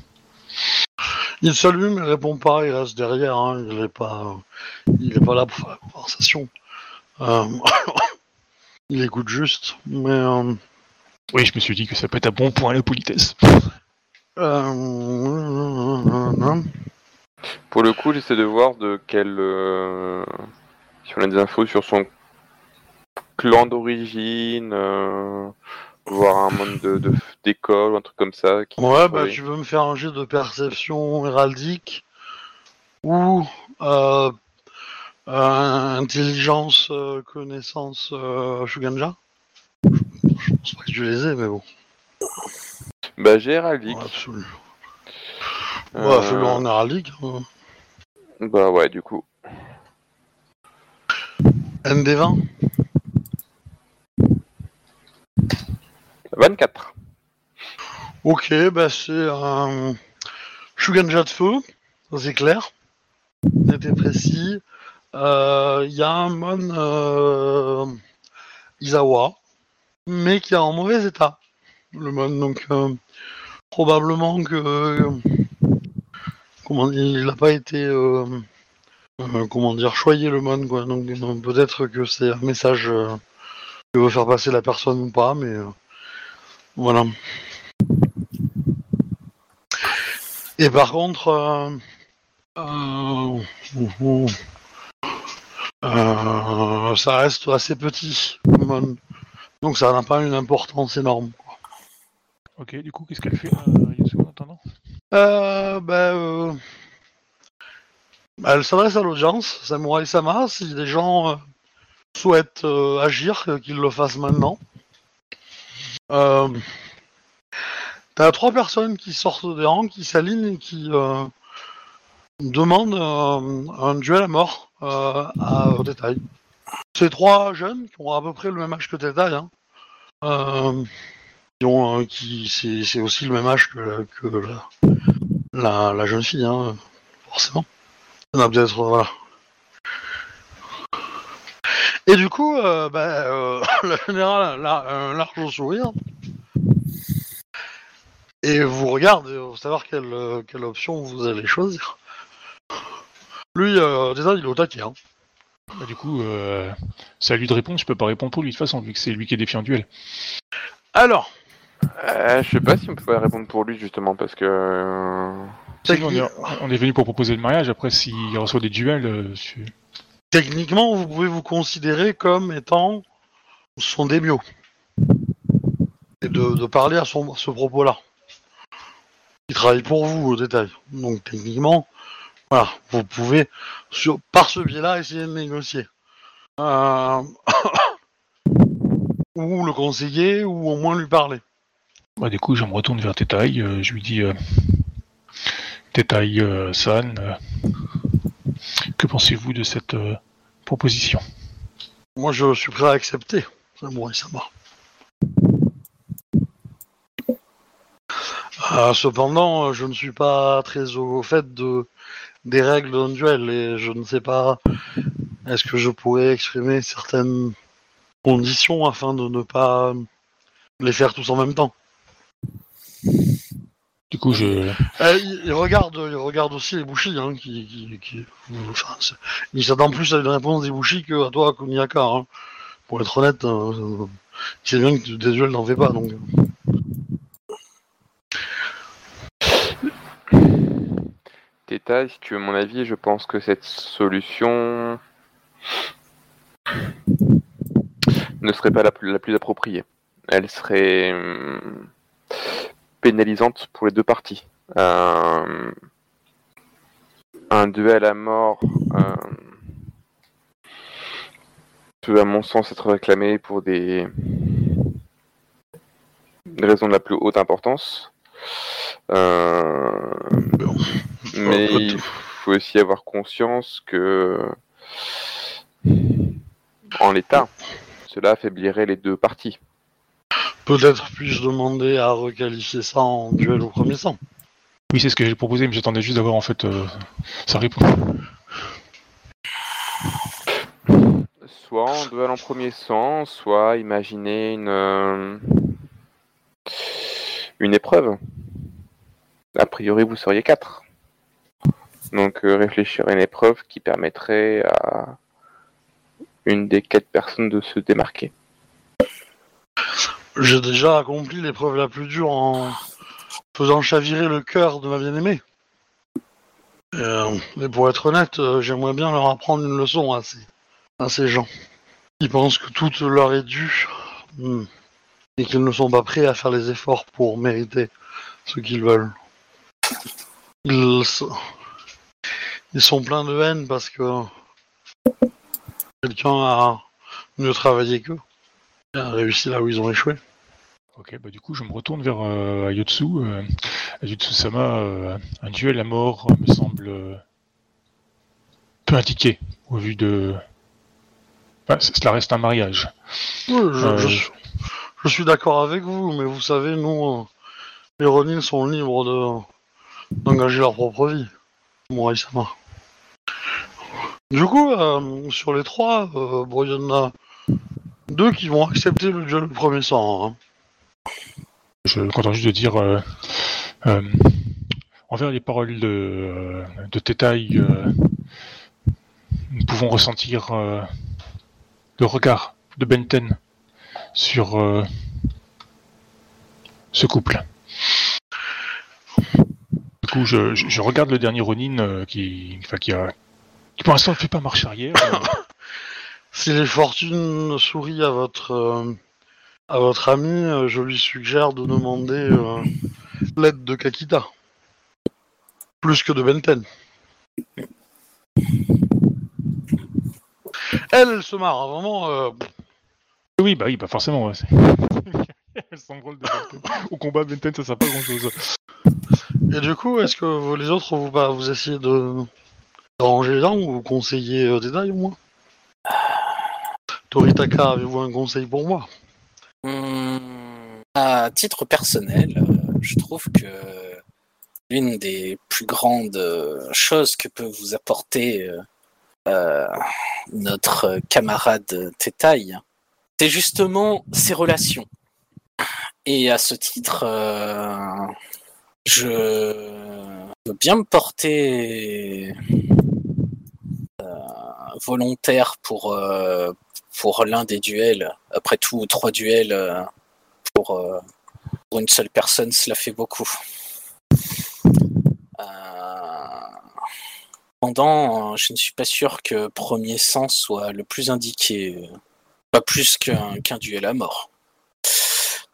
Il salue, mais il répond pas, il reste derrière, hein, il est pas, il est pas là pour faire la conversation. Euh, (coughs) il écoute juste, mais euh, Oui, je me suis dit que ça peut être un bon point, la politesse. euh, Pour le coup, j'essaie de voir de quel. euh, Si on a des infos sur son clan d'origine, euh, voir un monde de- d'école ou un truc comme ça. qui- ouais, bah tu veux me faire un jet de perception héraldique ou euh, euh, intelligence, euh, connaissance, Shuganja. Je pense pas que tu les aies, mais bon. Bah, j'ai héraldique. Ouais, absolument. Ouais, fais-le en héraldique. hein. Bah ouais, du coup. ND20 24. Ok, bah c'est un Shuganja de feu, c'est clair. Net et précis. Euh, Il y a un mon euh, Izawa, mais qui est en mauvais état. Le mon, donc euh, probablement que euh, comment il n'a pas été euh, euh, comment dire choyé le mon quoi. Donc euh, peut-être que c'est un message euh, que veut faire passer la personne ou pas, mais euh, voilà. Et par contre, euh, euh, euh, ça reste assez petit, donc ça n'a pas une importance énorme. quoi. Ok, du coup, qu'est-ce qu'elle fait, euh, en attendant? Euh, bah, euh, bah, elle s'adresse à l'audience, Samurai Sama, si des gens euh, souhaitent euh, agir, euh, qu'ils le fassent maintenant. Euh, T'as trois personnes qui sortent des rangs, qui s'alignent et qui euh, demandent euh, un duel à mort à au. C'est trois jeunes qui ont à peu près le même âge que Détail. Hein. Qui ont, qui, c'est, aussi le même âge que, la- la, jeune fille, hein, forcément. On a peut-être, voilà. Et du coup, euh, bah, euh, (laughs) le général a un large sourire. Et vous regarde euh, pour savoir quelle, euh, quelle option vous allez choisir. Lui, euh, déjà, il est au taquet. Hein. Bah, Du coup, euh, c'est à lui de répondre, je peux pas répondre pour lui, de toute façon, vu que c'est lui qui est défié en duel. Alors, Euh, je sais pas si on peut répondre pour lui, justement, parce que. euh, Si, on, est, on est venu pour proposer le mariage, après, s'il reçoit des duels, euh, techniquement, vous pouvez vous considérer comme étant son démio. Et de, parler à, son, ce propos-là. Il travaille pour vous au détail. Donc techniquement, voilà, vous pouvez sur, par ce biais-là essayer de négocier. Euh, (coughs) ou le conseiller, ou au moins lui parler. Bah, du coup, je me retourne vers Tetai, euh, je lui dis euh, Tetai euh, San, que pensez-vous de cette euh, proposition? Moi, je suis prêt à accepter. Samouraï Sama. Euh, cependant, euh, je ne suis pas très au fait de des règles d'un duel et je ne sais pas. Est-ce que je pourrais exprimer certaines conditions afin de ne pas les faire tous en même temps? Du coup, je, Euh, il, il regarde, il regarde aussi les bouchis, hein, qui, qui, qui- enfin, c'est- il s'attend plus à une réponse des bouchis que à toi, Kuniaka. Hein. Pour être honnête, euh, il sait bien que des duels n'en fais pas, donc. Détail, si tu veux mon avis, je pense que cette solution. ne serait pas la plus, la plus appropriée. Elle serait hum, pénalisante pour les deux parties. Euh, un duel à mort euh, peut, à mon sens, être réclamé pour des, raisons de la plus haute importance. Euh, mais il faut aussi avoir conscience que, en l'état, cela affaiblirait les deux parties. Peut-être puis-je demander à requalifier ça en duel au premier sang. Oui, c'est ce que j'ai proposé, mais j'attendais juste d'avoir en fait euh, sa réponse. Soit en duel en premier sang, soit imaginer une, euh, une épreuve. A priori, vous seriez quatre. Donc, euh, réfléchir à une épreuve qui permettrait à une des quatre personnes de se démarquer. J'ai déjà accompli l'épreuve la plus dure en faisant chavirer le cœur de ma bien-aimée. Euh, mais pour être honnête, euh, j'aimerais bien leur apprendre une leçon à ces, à ces gens. Ils pensent que tout leur est dû hmm, et qu'ils ne sont pas prêts à faire les efforts pour mériter ce qu'ils veulent. Ils, ils sont pleins de haine parce que quelqu'un a mieux travaillé qu'eux a réussi là où ils ont échoué. Ok, bah du coup, je me retourne vers euh, Ayotsu. Euh, Ayotsu-sama, euh, un duel à mort euh, me semble euh, peu indiqué au vu de. Enfin, cela reste un mariage. Oui, je, je suis- d'accord avec vous, mais vous savez, nous, les Ronin sont libres de d'engager leur propre vie. Morai-sama. Du coup, sur les trois, il y en a deux qui vont accepter le duel au premier sang. hein. Je me contente juste de dire, euh, euh, envers les paroles de, euh, de Tetai, euh, nous pouvons ressentir le regard de Benten sur ce couple. Du coup, je, regarde le dernier Ronin euh, qui, qui, a, pour l'instant ne fait pas marche arrière. (coughs) Si les fortunes sourient à votre à votre ami, euh, je lui suggère de demander euh, l'aide de Kakita. Plus que de Benten. Elle, elle se marre, hein, vraiment. euh, oui, bah oui, bah forcément. ouais, (laughs) Elle s'en rôle de Benten. Au combat, Benten, ça sert pas grand chose. Et du coup, est-ce que vous, les autres, vous, bah, vous essayez de ranger les armes ou vous conseillez euh, des tailles au moins? Toritaka, avez-vous un conseil pour moi? Hum, à titre personnel, euh, je trouve que l'une des plus grandes euh, choses que peut vous apporter euh, notre camarade Tetai, c'est justement ses relations. Et à ce titre, je veux bien me porter volontaire pour, pour l'un des duels. Après tout, trois duels euh, pour, euh, pour une seule personne, cela fait beaucoup. Euh, Cependant, je ne suis pas sûr que premier sang soit le plus indiqué, pas plus qu'un qu'un duel à mort.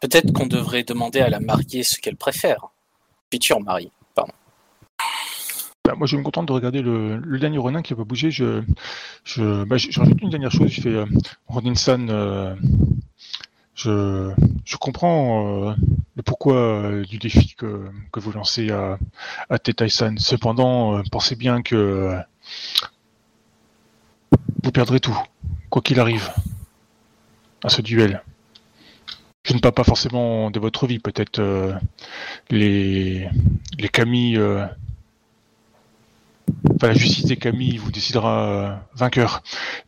Peut-être qu'on devrait demander à la mariée ce qu'elle préfère. Future mariée. Bah, moi, je me contente de regarder le, dernier Ronin qui va pas bouger. Je, je, bah, rajoute une dernière chose. Je fais euh, Ronin-san. euh, je, je comprends euh, le pourquoi euh, du défi que, vous lancez à, à Tetai-san. Cependant, euh, pensez bien que vous perdrez tout, quoi qu'il arrive, à ce duel. Je ne parle pas forcément de votre vie, peut-être les, les Camille. Enfin, la justice des Camille vous décidera euh, vainqueur.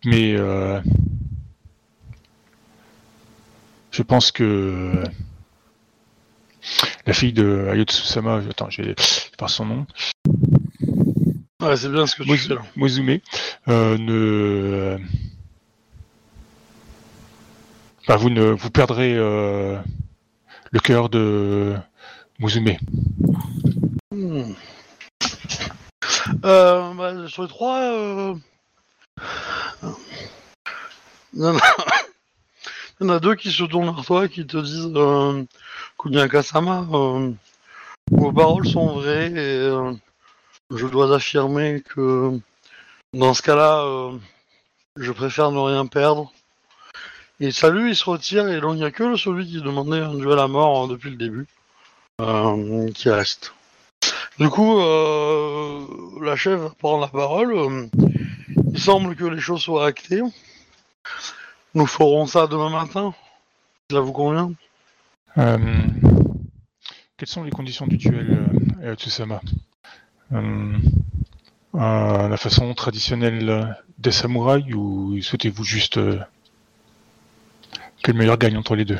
Mais euh, je pense que la fille de Ayotsu-sama, attends, j'ai pas son nom, Ouais, c'est bien ce que tu Mozu- fais là. Mozume, euh, ne, vous ne, vous perdrez le cœur de Mozume. Hmm. Euh, bah, sur les trois, euh... non. Il y en a deux qui se tournent vers toi et qui te disent euh, euh, vos paroles sont vraies et euh, je dois affirmer que dans ce cas-là, euh, je préfère ne rien perdre. Et salut, il se retire et il n'y a que celui qui demandait un duel à mort euh, depuis le début euh, qui reste. Du coup, euh, la chef va prendre la parole. il semble que les choses soient actées. Nous ferons ça demain matin. Ça vous convient Euh, quelles sont les conditions du duel, euh, Tsusama Euh, La façon traditionnelle des samouraïs ou souhaitez-vous juste que le meilleur gagne entre les deux?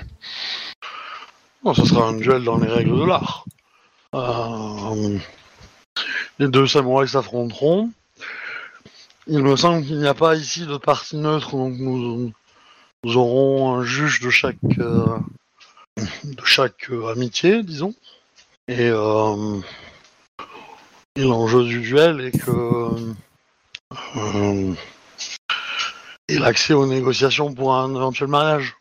Bon, ça sera un duel dans les règles de l'art. Euh, les deux samouraïs s'affronteront. Il me semble qu'il n'y a pas ici de partie neutre, donc nous, aurons un juge de chaque, euh, de chaque euh, amitié, disons. Et, l'enjeu du duel est que et l'accès aux négociations pour un éventuel mariage.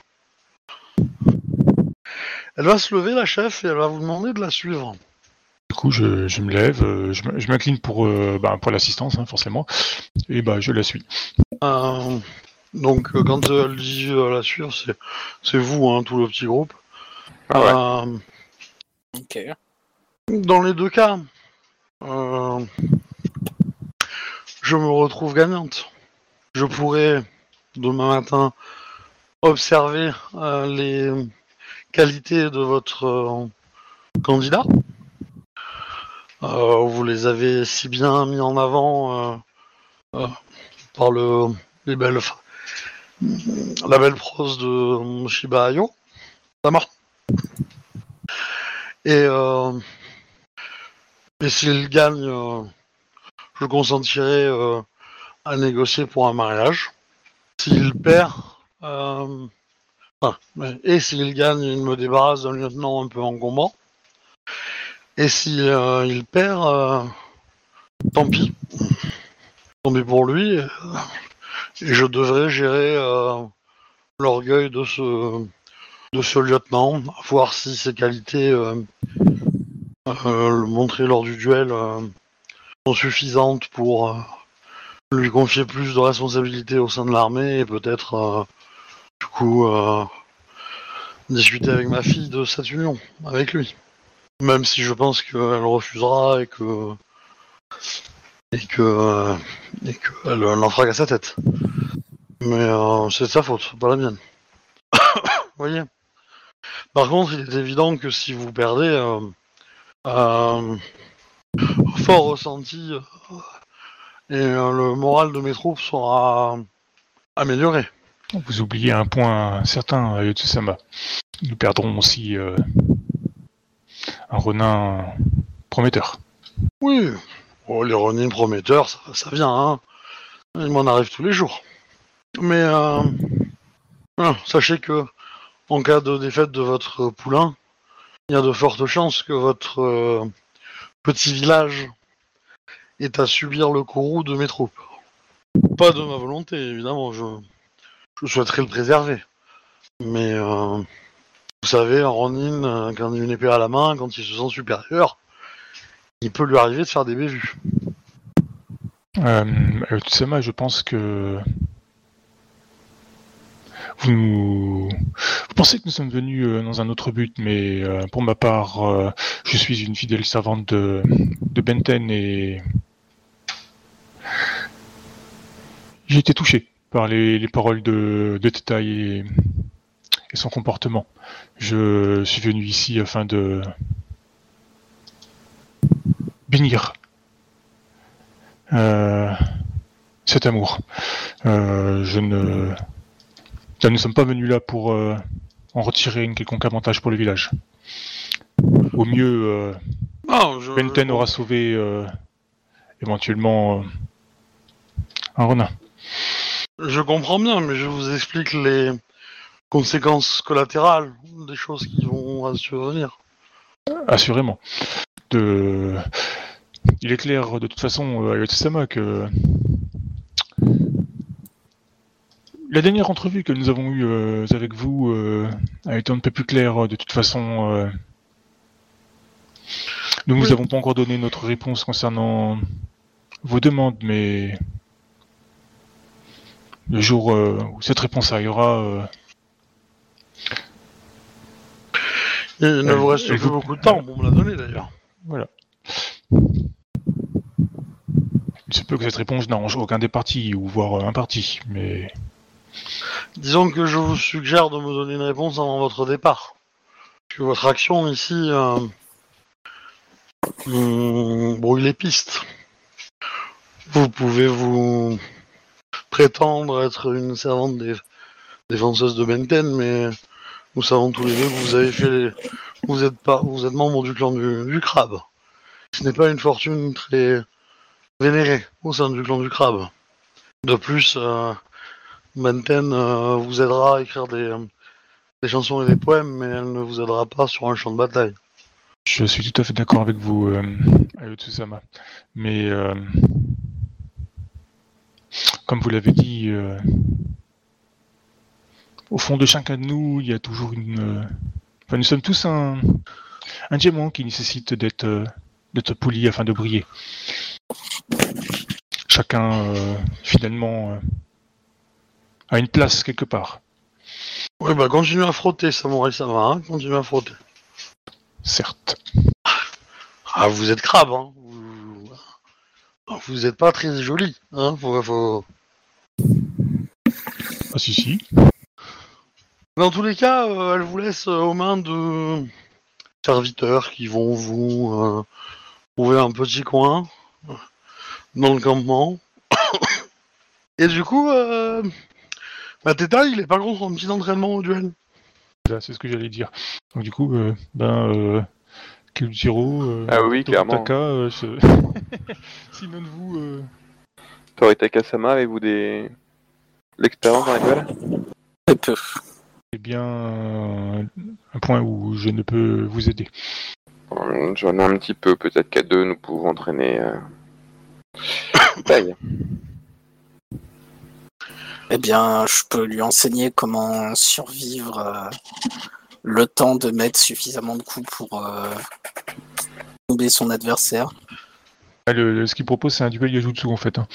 Elle va se lever, la chef, et elle va vous demander de la suivre. Du coup, je, je me lève, euh, je m'incline pour, euh, bah, pour l'assistance, hein, forcément, et bah, je la suis. Euh, donc, quand elle dit euh, la suivre, c'est, c'est vous, hein, tout le petit groupe. Ah ouais. Euh, dans les deux cas, euh, je me retrouve gagnante. Je pourrais, demain matin, observer euh, les qualités de votre euh, candidat. Euh, vous les avez si bien mis en avant euh, euh, par le, les belles, la belle prose de Shiba Ayo. Sama. Et, et s'il gagne, je consentirai à négocier pour un mariage. S'il perd, et s'il gagne, il me débarrasse d'un lieutenant un peu encombrant. Et si euh, il perd, euh, tant pis. Tant pis pour lui. Et je devrais gérer euh, l'orgueil de ce, de ce lieutenant, voir si ses qualités euh, montrer lors du duel sont suffisantes pour lui confier plus de responsabilités au sein de l'armée et peut-être du coup discuter avec ma fille de cette union avec lui. Même si je pense qu'elle refusera et que et que et qu'elle n'en fera qu'à sa tête. Mais euh, c'est de sa faute, pas la mienne. (coughs) Vous voyez? Par contre, il est évident que si vous perdez, euh, euh, fort ressenti euh, et le moral de mes troupes sera amélioré. Vous oubliez un point certain, Yotsusama. Nous perdrons aussi un renin prometteur. Oui, oh, les running prometteurs, ça, vient, hein. Il m'en arrive tous les jours. Mais euh, ah, sachez que en cas de défaite de votre poulain, il y a de fortes chances que votre euh, petit village ait à subir le courroux de mes troupes. Pas de ma volonté, évidemment, je, je souhaiterais le préserver. Mais euh, vous savez, un Ronin, euh, quand il a une épée à la main, quand il se sent supérieur, il peut lui arriver de faire des bévues. Euh, Yotsusama, je pense que vous, pensez que nous sommes venus euh, dans un autre but, mais euh, pour ma part, euh, je suis une fidèle servante de, Benten et j'ai été touché par les, les paroles de, de et, et son comportement. Je suis venu ici afin de bénir euh, cet amour. Euh, je ne. Là, nous ne sommes pas venus là pour euh, en retirer une quelconque avantage pour le village. Au mieux, Non, je, Benten aura sauvé éventuellement un renin. je comprends bien, mais je vous explique les conséquences collatérales des choses qui vont survenir. Assurément. De... Il est clair de toute façon, euh, à Yotsama, que La dernière entrevue que nous avons eue euh, avec vous euh, a été un peu plus claire. De toute façon, euh, nous ne vous avons pas encore donné notre réponse concernant vos demandes, mais le jour euh, où cette réponse arrivera, euh, Il ne vous reste plus beaucoup de temps pour me la donner d'ailleurs. voilà. Il se peut que cette réponse n'arrange aucun des partis, ou voire un parti, mais Disons que je vous suggère de me donner une réponse avant votre départ. Parce que votre action ici euh, brouille les pistes. Vous pouvez vous prétendre être une servante des défenseuse de Benten, mais nous savons tous les deux que vous avez fait les... Vous êtes pas, vous êtes membre du clan du, du crabe. Ce n'est pas une fortune très vénérée au sein du clan du crabe. De plus, euh, Benten euh, vous aidera à écrire des, des chansons et des poèmes, mais elle ne vous aidera pas sur un champ de bataille. Je suis tout à fait d'accord avec vous, euh, Ayotsusama. Mais euh, comme vous l'avez dit, euh, au fond de chacun de nous, il y a toujours une. euh, Enfin, nous sommes tous un, un diamant qui nécessite d'être euh, d'être poli afin de briller. Chacun, euh, finalement, euh, a une place quelque part. Oui, bah continuez à frotter, Samouraï Sama, hein, continuez à frotter. Certes. Ah, vous êtes crabe, hein. Vous, vous êtes pas très joli, hein. Faut, faut... Ah si si. Dans tous les cas, euh, elle vous laisse euh, aux mains de serviteurs qui vont vous euh, trouver un petit coin euh, dans le campement. (coughs) Et du coup, euh, Mateta, il est pas contre un petit entraînement au duel. C'est ce que j'allais dire. Donc du coup, euh, ben, euh, Kyujiro, euh, Ah oui, clairement. Euh, (laughs) si vous, euh, Toritaka Sama, avez-vous des. L'expérience dans les duels C'est bien euh, un point où je ne peux vous aider. Euh, J'en ai un petit peu, peut-être qu'à deux, nous pouvons entraîner. Euh... (coughs) Eh bien, je peux lui enseigner comment survivre euh, le temps de mettre suffisamment de coups pour euh, tomber son adversaire. Ah, le- le- ce qu'il propose, c'est un duel Yajutsu en fait. hein.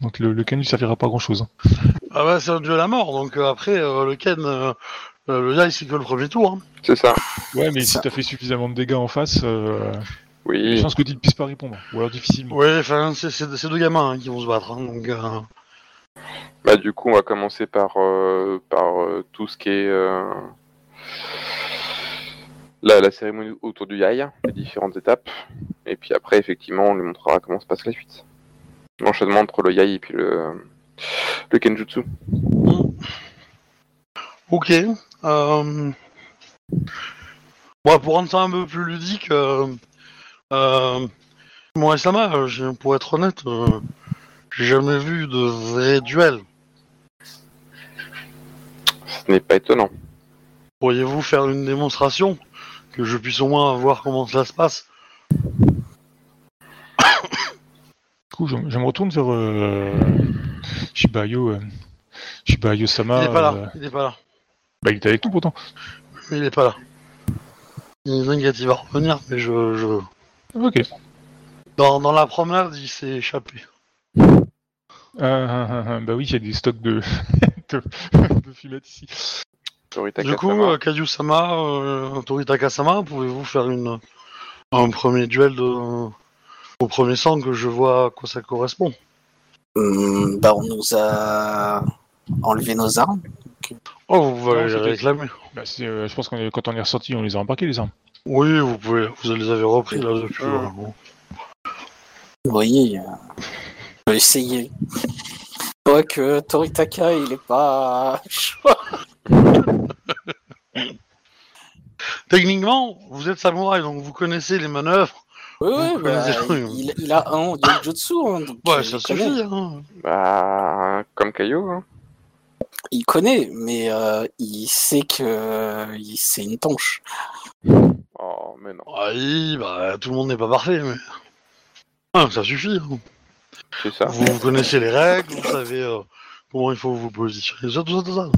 Donc le, le Ken ne servira pas à grand chose. Ah bah c'est un duel à mort, donc euh, après euh, le Ken, euh, le Yai c'est que le premier tour. Hein. C'est ça. Ouais, mais si t'as fait suffisamment de dégâts en face, euh, Oui. chances que tu ne puisses pas répondre. Ou alors difficilement. Ouais, enfin c'est deux gamins hein, qui vont se battre, hein, donc euh, Bah, du coup, on va commencer par, euh, par euh, tout ce qui est euh, la, la cérémonie autour du yai, les différentes étapes. Et puis après, effectivement, on lui montrera comment se passe la suite. L'enchaînement entre le yai et puis le, le kenjutsu. ok. Euh... Bon, pour rendre ça un peu plus ludique, euh... Euh... Moi et Sama, euh, pour être honnête, euh, j'ai jamais vu de vrai duel. Ce n'est pas étonnant. Pourriez-vous faire une démonstration que je puisse au moins voir comment cela se passe? Du coup, je, je me retourne vers euh, Shibayo. euh, Shibayo-sama. Il est pas là, euh, il est pas là. Bah, il était avec nous pourtant. Il est pas là. Il il va revenir, mais je, je... Ok. Dans, dans la promenade, il s'est échappé. Ah, ah, ah, ah, bah oui, il y a des stocks de, (laughs) de, de fumettes ici. Toritaka Du coup, Sama. euh, Kayu-sama, euh, Toritaka-sama, pouvez-vous faire une, un premier duel de, au premier sang que je vois à quoi ça correspond? Hum, bah, on nous a enlevé nos armes. Oh, vous pouvez Non, les réclamer. Bah, c'est, euh, je pense que quand on est ressorti, on les a embarqués les armes. Oui, vous pouvez, vous les avez repris là depuis. Ah. euh, bon. Oui, euh, on peut essayer. Quoique Toritaka, il est pas. (laughs) Techniquement, vous êtes samouraï, donc vous connaissez les manœuvres. Oui, oui, Vous bah, il, il a un Yojutsu. Hein, donc, Ouais, euh, ça suffit. Hein. Bah, comme Caillou. Hein. Il connaît, mais euh, il sait que il- c'est une tanche. Oh, mais non. Ah Oui, bah, tout le monde n'est pas parfait, mais. Ah, ça suffit. hein. C'est ça. Vous connaissez les règles, vous savez euh, comment il faut vous positionner, ça, tout ça, tout ça.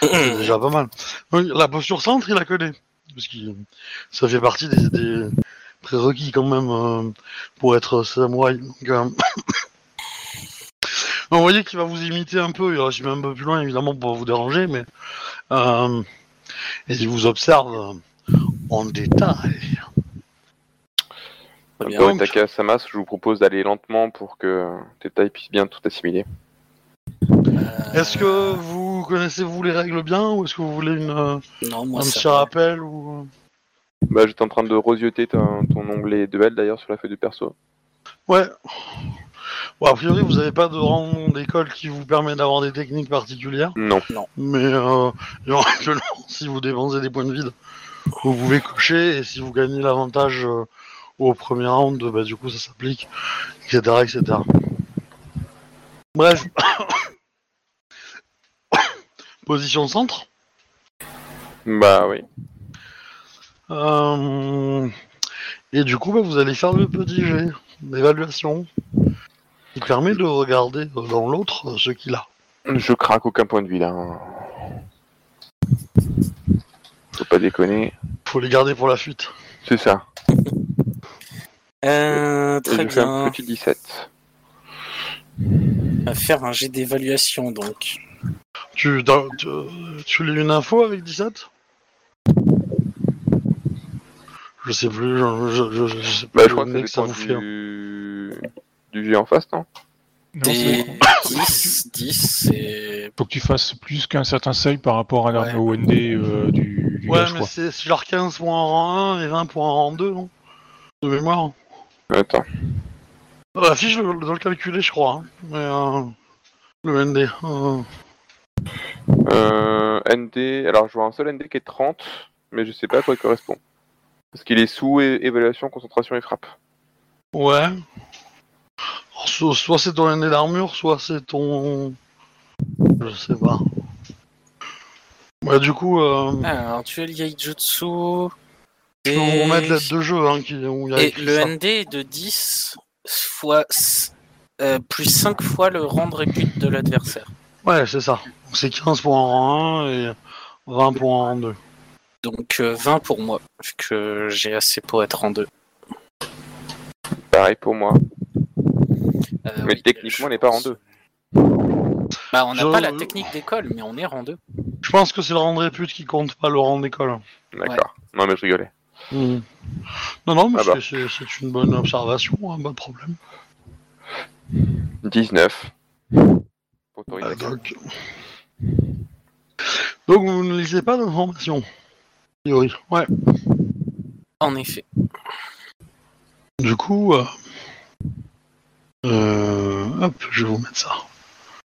C'est (clears throat) déjà pas mal. Oui, La posture centre, il la connaît. Parce que ça fait partie des, des prérequis quand même euh, pour être samouraï. Donc, euh, Vous voyez qu'il va vous imiter un peu, il va un peu plus loin évidemment pour vous déranger, mais euh, et il vous observe euh, en détail. Bien. Attaquer Samas, je vous propose d'aller lentement pour que Teta puisse bien tout assimiler. Est-ce que vous connaissez vous les règles bien ou est-ce que vous voulez une, euh, Non, moi un petit va. rappel ou Bah, j'étais en train de rosioter ton, ton onglet duel d'ailleurs sur la feuille de perso. Ouais. Bon, a priori, vous n'avez pas de rang d'école qui vous permet d'avoir des techniques particulières, Non. mais euh, (laughs) éventuellement, si vous dépensez des points de vide, vous pouvez cocher, et si vous gagnez l'avantage euh, au premier round, bah, du coup, ça s'applique, etc., etc. Bref. (coughs) Position centre. Bah oui. Euh, et du coup, bah, vous allez faire le petit jet d'évaluation qui permet de regarder euh, dans l'autre euh, ce qu'il a. Je craque aucun point de vie là. Faut pas déconner. Faut les garder pour la fuite. C'est ça. Euh, très je fais un bien. petit 17. On va faire un jet d'évaluation donc. Tu, t'as- tu, tu lis une info avec 17 Je sais plus, je, je, je, je sais Bah, plus je crois que ça vous fait. hein. Du... jet en face, non Non, Des c'est- (coughs) 10, 10, c'est. Faut que tu fasses plus qu'un certain seuil par rapport à l'arme Ouais. OND euh, du, du Ouais, je mais c'est genre 15 points en rang 1 et 20 points en rang 2, non De mémoire. Attends. La fiche doit doit le calculer, je crois. hein. Mais, euh, le ND. euh, Euh, ND, alors je vois un seul ND qui est 30, mais je sais pas à quoi il correspond. Parce qu'il est sous évaluation, concentration et frappe. Ouais. Soit c'est ton ND d'armure, soit c'est ton. Je sais pas. Ouais, du coup, euh, Alors, duel Yaijutsu. je peux et- vous remettre l'aide de jeu hein, qui, où il y a Et écrit le ça. ND est de 10 fois. euh, plus 5 fois le rang de répute de l'adversaire. Ouais, c'est ça. C'est 15 points en rang 1 et 20 points en rang 2. Donc euh, 20 pour moi, vu que j'ai assez pour être en 2. Pareil pour moi. Mais techniquement, on n'est pas en deux. Bah, on n'a Je- pas la technique d'école, mais on est rang 2. Je pense que c'est le rang de répute qui compte, pas le rang d'école. D'accord. Non, mais je rigolais. Mhm. Non, non, mais Ah bah. c'est- c'est c'est une bonne observation, hein, pas de problème. 19. Euh, Autorisation. donc... donc vous ne lisez pas d'informations. A priori. Ouais. En effet. Du coup, euh... euh, hop, je vais vous mettre ça.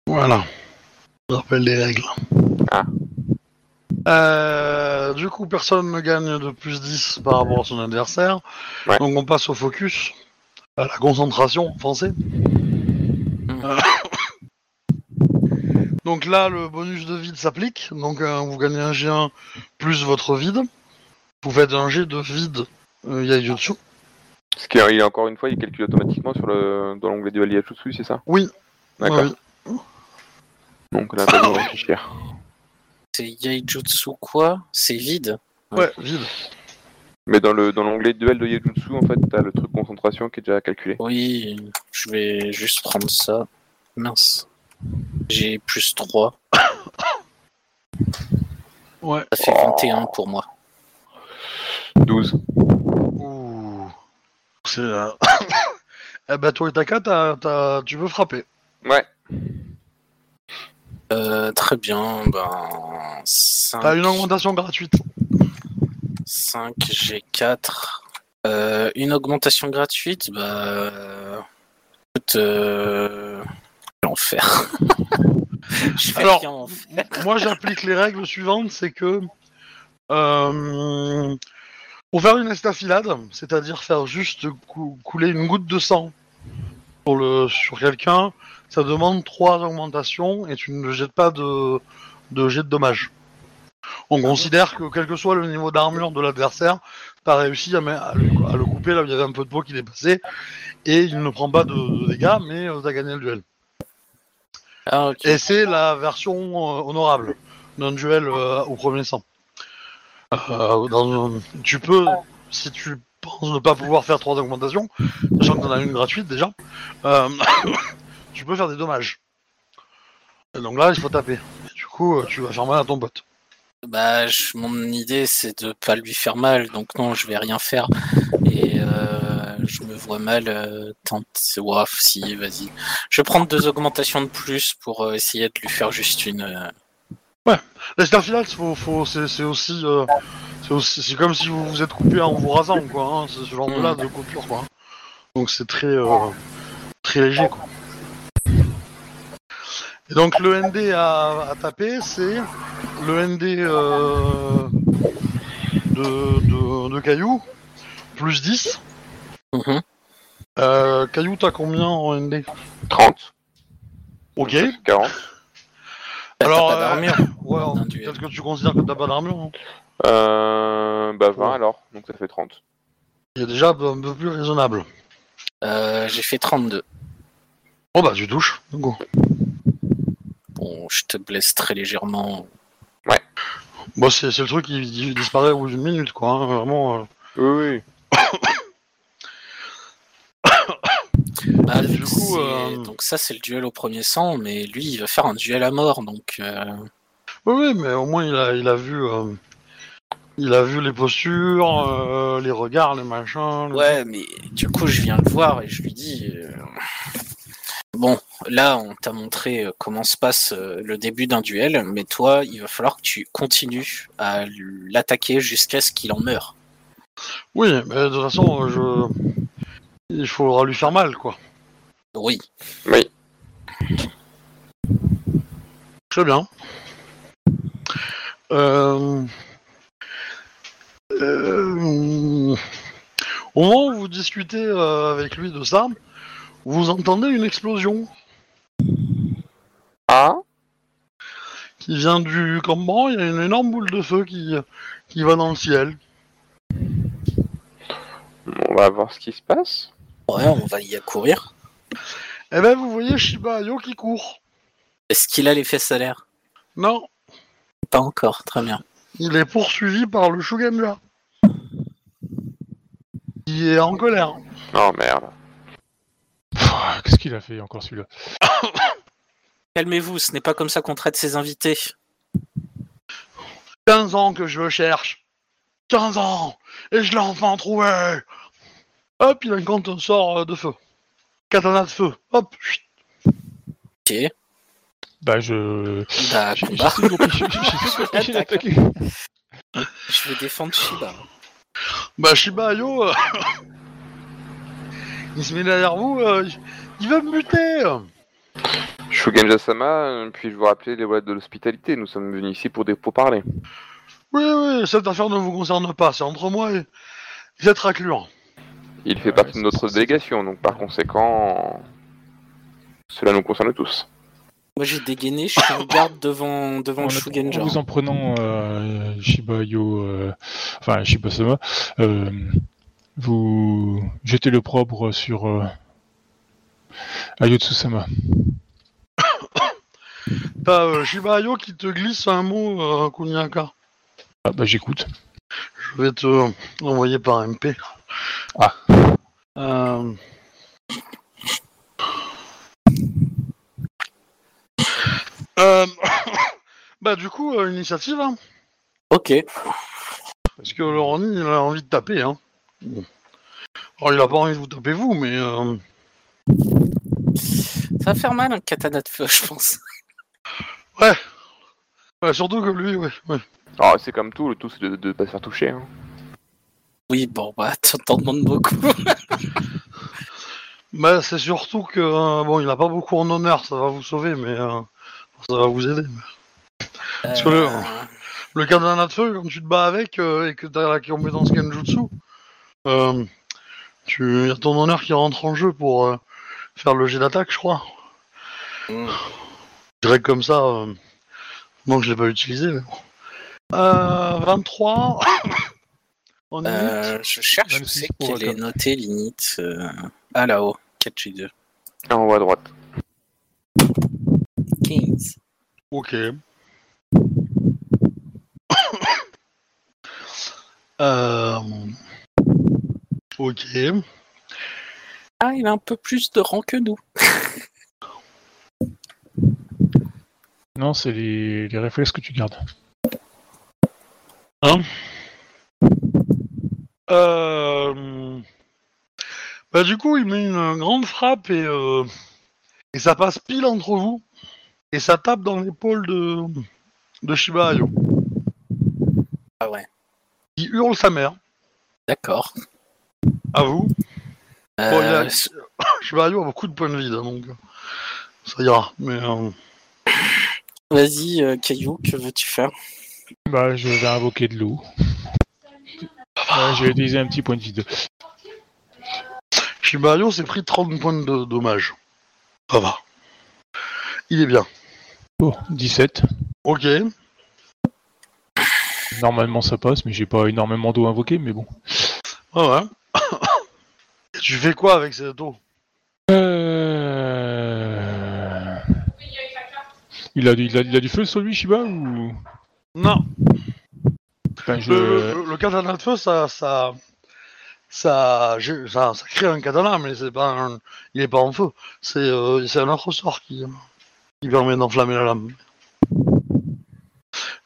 Voilà. Je rappelle les règles. Ah. Euh, du coup, personne ne gagne de plus 10 par rapport à son adversaire. Ouais. Donc on passe au focus, à la concentration en français. Euh, (laughs) Donc là, le bonus de vide s'applique. Donc euh, vous gagnez un G1 plus votre vide. Vous faites un G de vide euh. Ce qui est, il est encore une fois, il calcule automatiquement sur le, dans l'onglet du Aliyachutsu, c'est ça Oui. D'accord. Ouais, oui. Donc on a pas besoin de réfléchir. C'est Yaijutsu quoi C'est vide. Ouais, vide. Mais dans le dans l'onglet duel de Yejutsu, en fait, t'as le truc concentration qui est déjà calculé. Oui, je vais juste prendre ça. Mince. J'ai plus 3. (coughs) Ouais. Ça fait 21 pour moi. 12. Ouh. C'est. Euh... eh ben, toi et Taka, t'as- t'as- tu peux frapper. Ouais. Euh, très bien, ben. 5, T'as une augmentation gratuite. 5 G4. Euh, une augmentation gratuite, bah. Écoute, euh. L'enfer. (laughs) Je vais Alors, rien en faire. Moi, j'applique les règles suivantes c'est que. euh, pour faire une estafilade, c'est-à-dire faire juste cou- couler une goutte de sang sur, le, sur quelqu'un, ça demande trois augmentations et tu ne jettes pas de, de jet de dommages. On considère que quel que soit le niveau d'armure de l'adversaire, tu as réussi à, le, à le couper là où il y avait un peu de peau qui dépassait et il ne prend pas de, de dégâts, mais tu as gagné le duel. Ah. Et c'est la version euh, honorable d'un duel euh, au premier sang. Euh, tu peux, si tu penses ne pas pouvoir faire trois augmentations, sachant que t'en as une gratuite déjà, euh, (coughs) tu peux faire des dommages. Donc là, il faut taper. Et du coup, euh, tu vas faire mal à ton pote. Bah, mon idée c'est de pas lui faire mal, donc non, je vais rien faire. Et euh, je me vois mal euh, tenter. Ouaf, si, vas-y. Je vais prendre deux augmentations de plus pour euh, essayer de lui faire juste une. La faut, faut, c'est c'est aussi, euh, c'est aussi, c'est comme si vous vous êtes coupé en vous rasant, quoi. Hein, c'est ce genre de là de coupure, quoi. Donc c'est très, euh, très léger, quoi. Et donc le ND à, à taper, c'est le ND euh, de, de, de Caillou, plus 10. mhm. Euh, Caillou, t'as combien en ND 30. Ok. 40. Alors, t'as pas euh, d'armure. Ouais, peut-être que tu considères que t'as pas d'armure. hein. Euh, bah 20 alors, donc ça fait 30. Il est déjà un peu plus raisonnable. Euh, J'ai fait 32. Oh bah tu touches, go. Bon, je te blesse très légèrement. Bon, c'est c'est le truc qui di- disparaît au bout d'une minute, quoi. hein, Vraiment. euh. Oui, oui. Bah, du coup, euh, Donc ça c'est le duel au premier sang, mais lui il va faire un duel à mort, donc euh, Oui, mais au moins il a, il a vu, euh, il a vu les postures, euh, les regards, les machins. le- ouais, mais du coup je viens le voir et je lui dis euh, bon là on t'a montré comment se passe le début d'un duel, mais toi il va falloir que tu continues à l'attaquer jusqu'à ce qu'il en meure. Oui, mais de toute façon, je, il faudra lui faire mal, quoi. Oui. Oui. Très bien. Euh... euh, Au moment où vous discutez euh, avec lui de ça, vous entendez une explosion Ah qui vient du campement. Il y a une énorme boule de feu qui, qui va dans le ciel. On va voir ce qui se passe. Ouais, on va y accourir. Et ben vous voyez Shiba Ayo qui court. Est-ce qu'il a l'effet salaire Non, Pas encore, très bien. il est poursuivi par le Shugenja. Qui est en colère. Oh merde. Pff, Qu'est-ce qu'il a fait encore celui-là? (coughs) Calmez-vous, ce n'est pas comme ça qu'on traite ses invités. 15 ans que je le cherche. 15 ans Et je l'ai enfin trouvé Hop, il incante un sort euh, de feu. Katana de feu. Hop chut. Ok, Bah je... bah m'empêcher Attaque. (laughs) d'attaquer. Je vais défendre Shiba. Bah Shiba Ayo, euh, il se met derrière vous, euh, il va me buter Shugenja-sama, euh, puis-je vous rappeler les lois de l'hospitalité? Nous sommes venus ici pour des pourparlers. Oui, oui, cette affaire ne vous concerne pas, c'est entre moi et cette raclure. Il fait Ouais, partie de notre délégation, donc par conséquent, cela nous concerne tous. Moi j'ai dégainé, je suis en garde devant, devant Shugenja. en vous en prenant euh, Shiba Yo, euh, enfin Shiba Sama, euh, vous jetez le propre sur euh, Ayotsu-sama. (coughs) T'as euh, Shiba Ayo qui te glisse un mot, euh, Kuniaka. Ah bah j'écoute. Je vais te euh, envoyer par MP. Ah. Euh... Euh, (coughs) bah du coup, euh, initiative, hein, Ok, parce que le Ronnie, il a envie de taper. Hein. Bon. Alors il a pas envie de vous taper vous, mais... Euh... ça va faire mal un katana de feu, je pense. ouais, surtout que lui, ouais. ouais. Alors, c'est comme tout, le tout c'est de ne pas se faire toucher. Hein. Oui, bon, bah (laughs) t'en demandes beaucoup. (laughs) Bah c'est surtout que, euh, bon, il a pas beaucoup en honneur, ça va vous sauver, mais euh, ça va vous aider. Parce que le- Euh, Le katana de feu, quand tu te bats avec euh, et que t'as la compétence Genjutsu, euh, tu y a ton honneur qui rentre en jeu pour faire le jet d'attaque, je crois. Mm. Je dirais que comme ça, non, je l'ai pas utilisé. Mais... bon. Euh, 23. En euh, je cherche, je 26 sais qu'elle est notée limite. euh, Ah là-haut, 4G2. En haut à droite. Ok. (coughs) Euh, Ok. Ah, il a un peu plus de rang que nous. Non, c'est les, les réflexes que tu gardes. Euh... Bah du coup, il met une grande frappe et, euh, et ça passe pile entre vous. Et ça tape dans l'épaule de, de Shiba Ayo. Ah ouais. Il hurle sa mère. D'accord. À vous. Bon, il a- Euh, (coughs) Shiba Ayo a beaucoup de points de vie, là, donc ça ira. Mais euh, Vas-y, euh, Caillou, que veux-tu faire? Bah, je vais invoquer de l'eau. Ouais, vais utiliser un petit point de vie de. Shiba Ayo s'est pris 30 points de dommage. Ça va. Il est bien. Oh, 17. Ok. Normalement ça passe, mais j'ai pas énormément d'eau invoquée, mais bon. Ouais, ouais. (coughs) Tu fais quoi avec cette eau? Euh... Il a, du- il, a, il a du feu sur lui, Shiba ou? Non. Je... Le, le- katana de feu, ça, ça, ça, ça, ça crée un katana, mais c'est pas, un- il est pas en feu. C'est, euh, c'est un autre sort qui, qui permet d'enflammer la lame.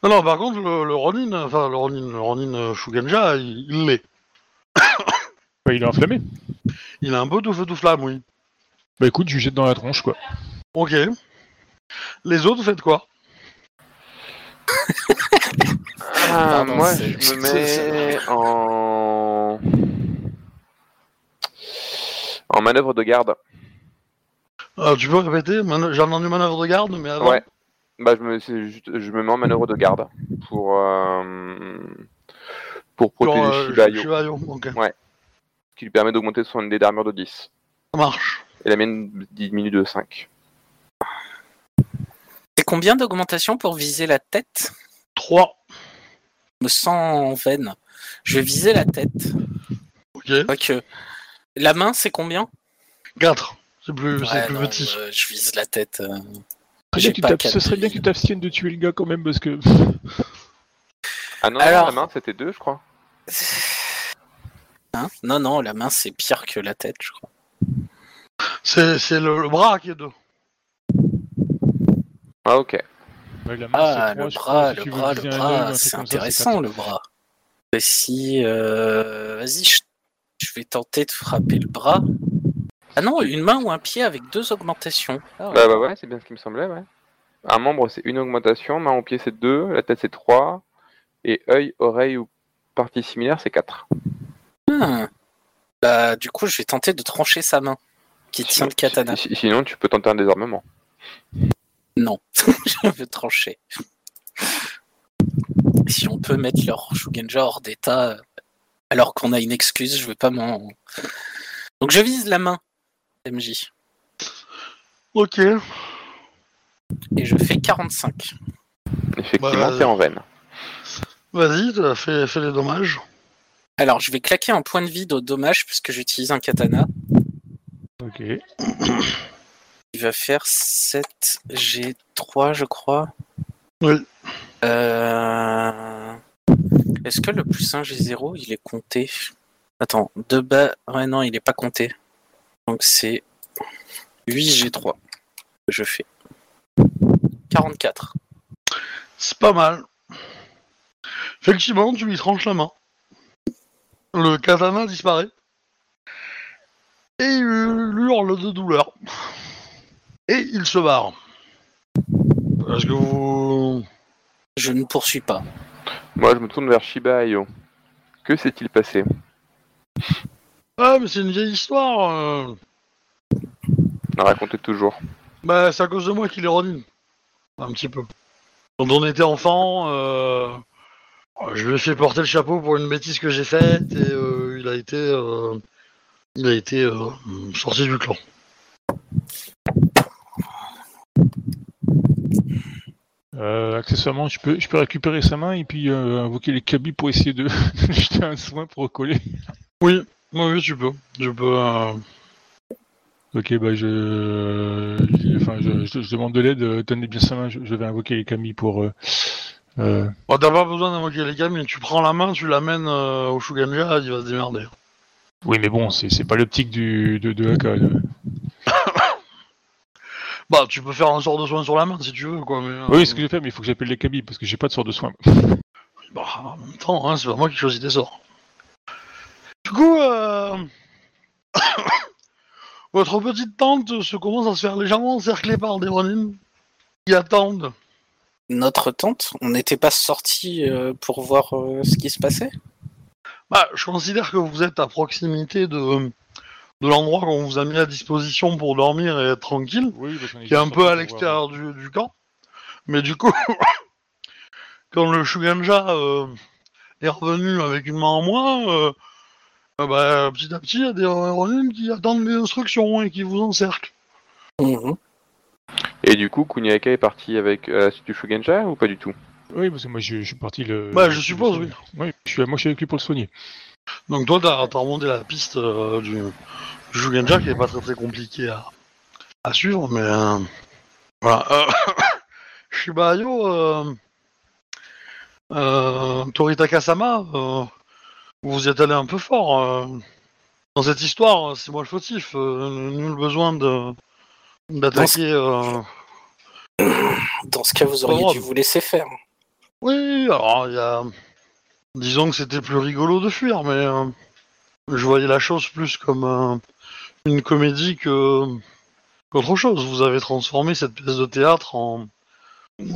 Non, non. Par contre, le, le Ronin, enfin le Ronin, le Ronin euh, Shugenja, il l'est. (coughs) Il est enflammé. Il a un peu tout feu tout flamme, oui. Bah écoute, je lui jette dans la tronche, quoi. Ok. Les autres, faites quoi? Ah, Pardon, moi, je me mets en... en manœuvre de garde. Euh, Tu peux répéter? J'ai entendu manœuvre de garde, mais avant? Ouais. Bah, je me, juste- je me mets en manœuvre de garde pour, euh, pour protéger euh, Ayo, Ok. ce qui lui permet d'augmenter son dé d'armure de 10. Ça marche. Et la mienne diminue de 5. C'est combien d'augmentation pour viser la tête? 3. Je me sens en veine. Je vais viser la tête. Ok. La main, c'est combien? 4. C'est plus, c'est Ouais, plus non, petit. euh, Je vise la tête. euh. Pas Ce serait bien que tu t'abstiennes de tuer le gars quand même, parce que... (laughs) Ah non, Alors- la main, c'était 2, je crois. (laughs) Hein? Non, non, la main, c'est pire que la tête, je crois. C'est, c'est le, le bras qui est 2. Ah, ok. Ouais, la main, Ah, le trois, bras, le bras, le ou bras, c'est ça, intéressant, le bras. Et si, euh, vas-y, je, je vais tenter de frapper le bras. Ah non, une main ou un pied avec deux augmentations. Ah ouais. Bah, bah ouais, c'est bien ce qui me semblait, ouais. Un membre, c'est une augmentation, main au pied, c'est 2, la tête, c'est 3, et œil, oreille ou partie similaire, c'est 4. Hmm. Bah, du coup, je vais tenter de trancher sa main, qui tient le katana. Sinon, tu peux tenter un désarmement. Non, (laughs) je veux trancher. Si on peut mettre leur Shugenja hors d'état, euh, alors qu'on a une excuse, je veux pas m'en. Donc je vise la main, MJ, Ok. et je fais 45. Effectivement, Bah, t'es en veine. Vas-y, t'as fait, fait les dommages. Alors je vais claquer un point de vie de dommage puisque j'utilise un katana. Ok. Il va faire 7 G3, je crois. Oui. Euh... Est-ce que le plus 1 G0, il est compté? Attends, de bas... Ouais, non, il est pas compté. Donc c'est 8 G3 que je fais. 44. C'est pas mal. Effectivement, tu lui tranches la main. Le katana disparaît. Et il hurle de douleur. Et il se barre. Est-ce que vous... Je ne poursuis pas. Moi, je me tourne vers Shiba Ayo. Que s'est-il passé Ah, mais c'est une vieille histoire. euh. Racontez toujours. Bah, c'est à cause de moi qu'il est Ronin. Un petit peu. Quand on était enfant, euh, je lui ai fait porter le chapeau pour une bêtise que j'ai faite et euh, il a été, euh, il a été euh, sorti du clan. Euh, accessoirement, je peux, je peux récupérer sa main et puis euh, invoquer les cabis pour essayer de (laughs) jeter un soin pour recoller. Oui, oui, oui, tu peux. Je peux. euh, Ok, bah je, enfin, je, je- je demande de l'aide. Tenez bien sa main. Je, je vais invoquer les Kami pour. euh, Bon, t'as pas besoin d'invoquer les gamins, tu prends la main, tu l'amènes au Shuganja, il va se démerder. Oui, mais bon, c'est pas l'optique du de, de là. (laughs) Bah, tu peux faire un sort de soin sur la main si tu veux, quoi. Mais, euh, Oui, c'est ce que je vais faire, mais il faut que j'appelle les Kami parce que j'ai pas de sort de soin. Bah, en même temps, hein, c'est pas moi qui choisis tes sorts. Du coup, euh... (coughs) votre petite tante se commence à se faire légèrement encercler par des Ronin qui attendent. Notre tante, on n'était pas sorti pour voir euh, ce qui se passait? Bah, je considère que vous êtes à proximité de, de l'endroit qu'on vous a mis à disposition pour dormir et être tranquille, Oui, parce qui est un peu à l'extérieur du, du camp. Mais du coup, (coughs) quand le Shuganja euh, est revenu avec une main en moins, euh, euh, bah, petit à petit, il y a des Ronin qui attendent des instructions et qui vous encerclent. Mhm. Et du coup, Kuniaka est parti avec euh, du Shugenja ou pas du tout? Oui, parce que moi je, je suis parti le. Bah, je le suppose. Oui, je suis, moi je suis avec lui pour le soigner. Donc toi, t'as as remonté la piste euh, du, du Shuganja qui est pas très très compliqué à, à suivre, mais euh, voilà. Euh, (coughs) Shibayo, euh, Toritaka-sama, vous y êtes allé un peu fort. dans cette histoire, c'est moi le fautif. Nul besoin de d'attaquer. Dans ce (coughs) cas, vous auriez dû vous laisser faire. Oui, alors il y a. Disons que c'était plus rigolo de fuir, mais euh, je voyais la chose plus comme une comédie que qu'autre chose. Vous avez transformé cette pièce de théâtre en,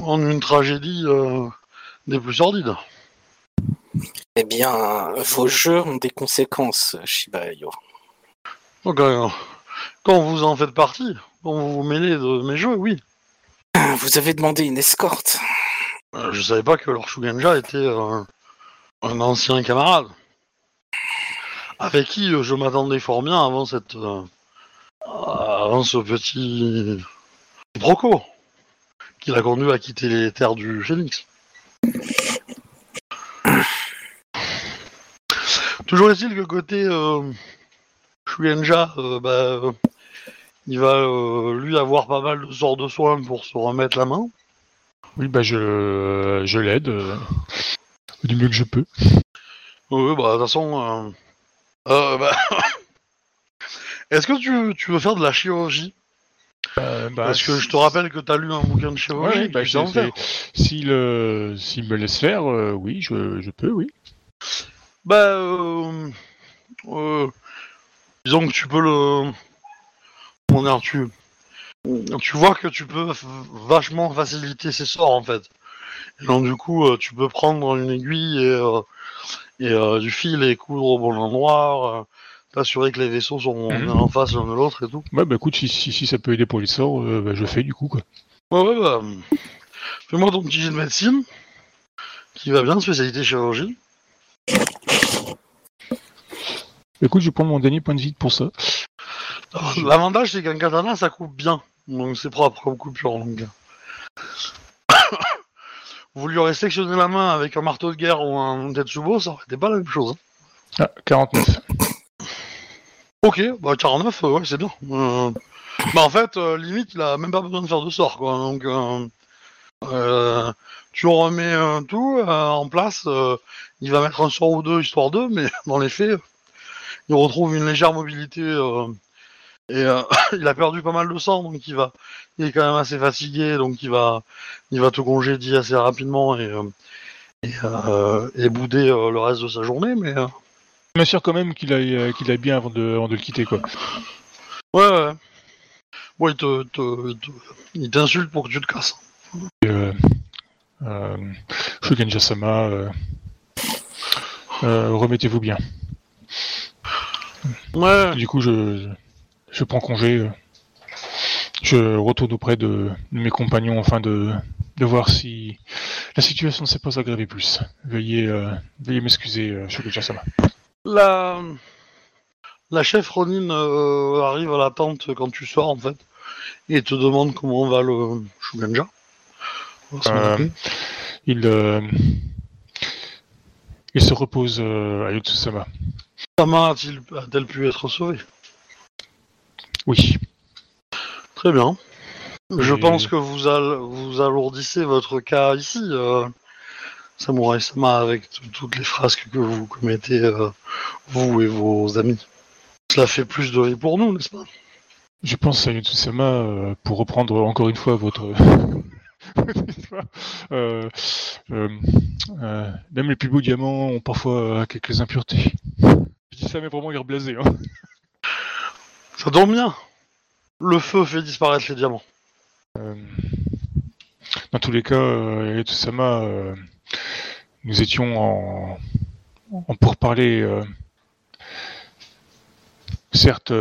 en une tragédie euh, des plus sordides. Eh bien, vos jeux ont des conséquences, Shibayo. Donc, euh, quand vous en faites partie, quand vous vous mêlez de mes jeux, oui. Vous avez demandé une escorte. Euh, je savais pas que leur Shuganja était euh, un ancien camarade. Avec qui euh, je m'attendais fort bien avant cette. euh, avant ce petit. broco. Qui l'a conduit à quitter les terres du Phénix. Toujours est-il que côté euh, euh, bah, il va lui avoir pas mal de sorts de soins pour se remettre la main. Oui, bah je, je l'aide du mieux que je peux. Oui, bah, de toute façon. euh, euh, bah, (laughs) Est-ce que tu, tu veux faire de la chirurgie? Euh, bah, Parce que je te rappelle que tu as lu un bouquin de chirurgie. Ouais, bah, S'il euh, me laisse faire, oui, je, je peux, oui. Bah, disons que tu peux le. Dire, tu. Tu vois que tu peux vachement faciliter ses sorts en fait. Et donc du coup, euh, tu peux prendre une aiguille et, euh, et euh, du fil et coudre au bon endroit, t'assurer que les vaisseaux sont Mhm. en face l'un de l'autre et tout. Ouais, bah écoute, si, si, si ça peut aider pour les sorts, euh, bah, je fais du coup, quoi. Ouais, ouais, bah. Fais-moi ton petit jet de médecine, qui va bien, spécialité chirurgie. Écoute, je vais prendre mon dernier point de vie pour ça. L'avantage, c'est qu'un katana, ça coupe bien. Donc c'est propre comme coupure. Donc. Vous lui aurez sectionné la main avec un marteau de guerre ou un Tetsubo, ça aurait été pas la même chose. hein. Ah, 49. Ok, bah 49, euh, ouais, c'est bien. Euh, Bah en fait, euh, limite, il a même pas besoin de faire de sort, quoi. Donc, euh, euh, tu remets euh, tout euh, en place. euh, il va mettre un sort ou deux, histoire d'eux, mais dans les faits, il retrouve une légère mobilité. euh, et euh, (laughs) il a perdu pas mal de sang, donc il va, il est quand même assez fatigué, donc il va, il va te congédier assez rapidement et euh, et, euh, et bouder euh, le reste de sa journée, mais. Je m'assure quand même qu'il aille, qu'il aille bien avant de, avant de le quitter, quoi. Ouais, ouais. Ouais, il te, te- te- il t'insulte pour que tu te casses. Euh, euh, Shugenja-sama, remettez-vous bien. Ouais. Du coup, je, je, je prends congé. Je retourne auprès de, de mes compagnons afin de, de voir si la situation ne s'est pas aggravée plus. Veuillez, euh, veuillez m'excuser, euh, Shugenja-sama. La, la chef Ronin euh, arrive à la tente quand tu sors, en fait, et te demande comment va le Shuganja. Euh. Il, euh, il se repose euh, à Yotsusama. Sama a-t-elle pu être sauvée? Oui. Très bien. Je Et- pense que vous, al- vous alourdissez votre cas ici, euh, Samurai Sama, avec toutes les frasques que vous commettez, euh, vous et vos amis. Cela fait plus de riz pour nous, n'est-ce pas? Je pense à Yotsusama, euh, pour reprendre encore une fois votre... (laughs) euh, même les plus beaux diamants ont parfois quelques impuretés. Je dis ça mais vraiment l'air blasé. Hein. Ça tombe bien. Le feu fait disparaître les diamants. Euh, dans tous les cas, euh, euh, nous étions en, en pourparlers. Euh, certes,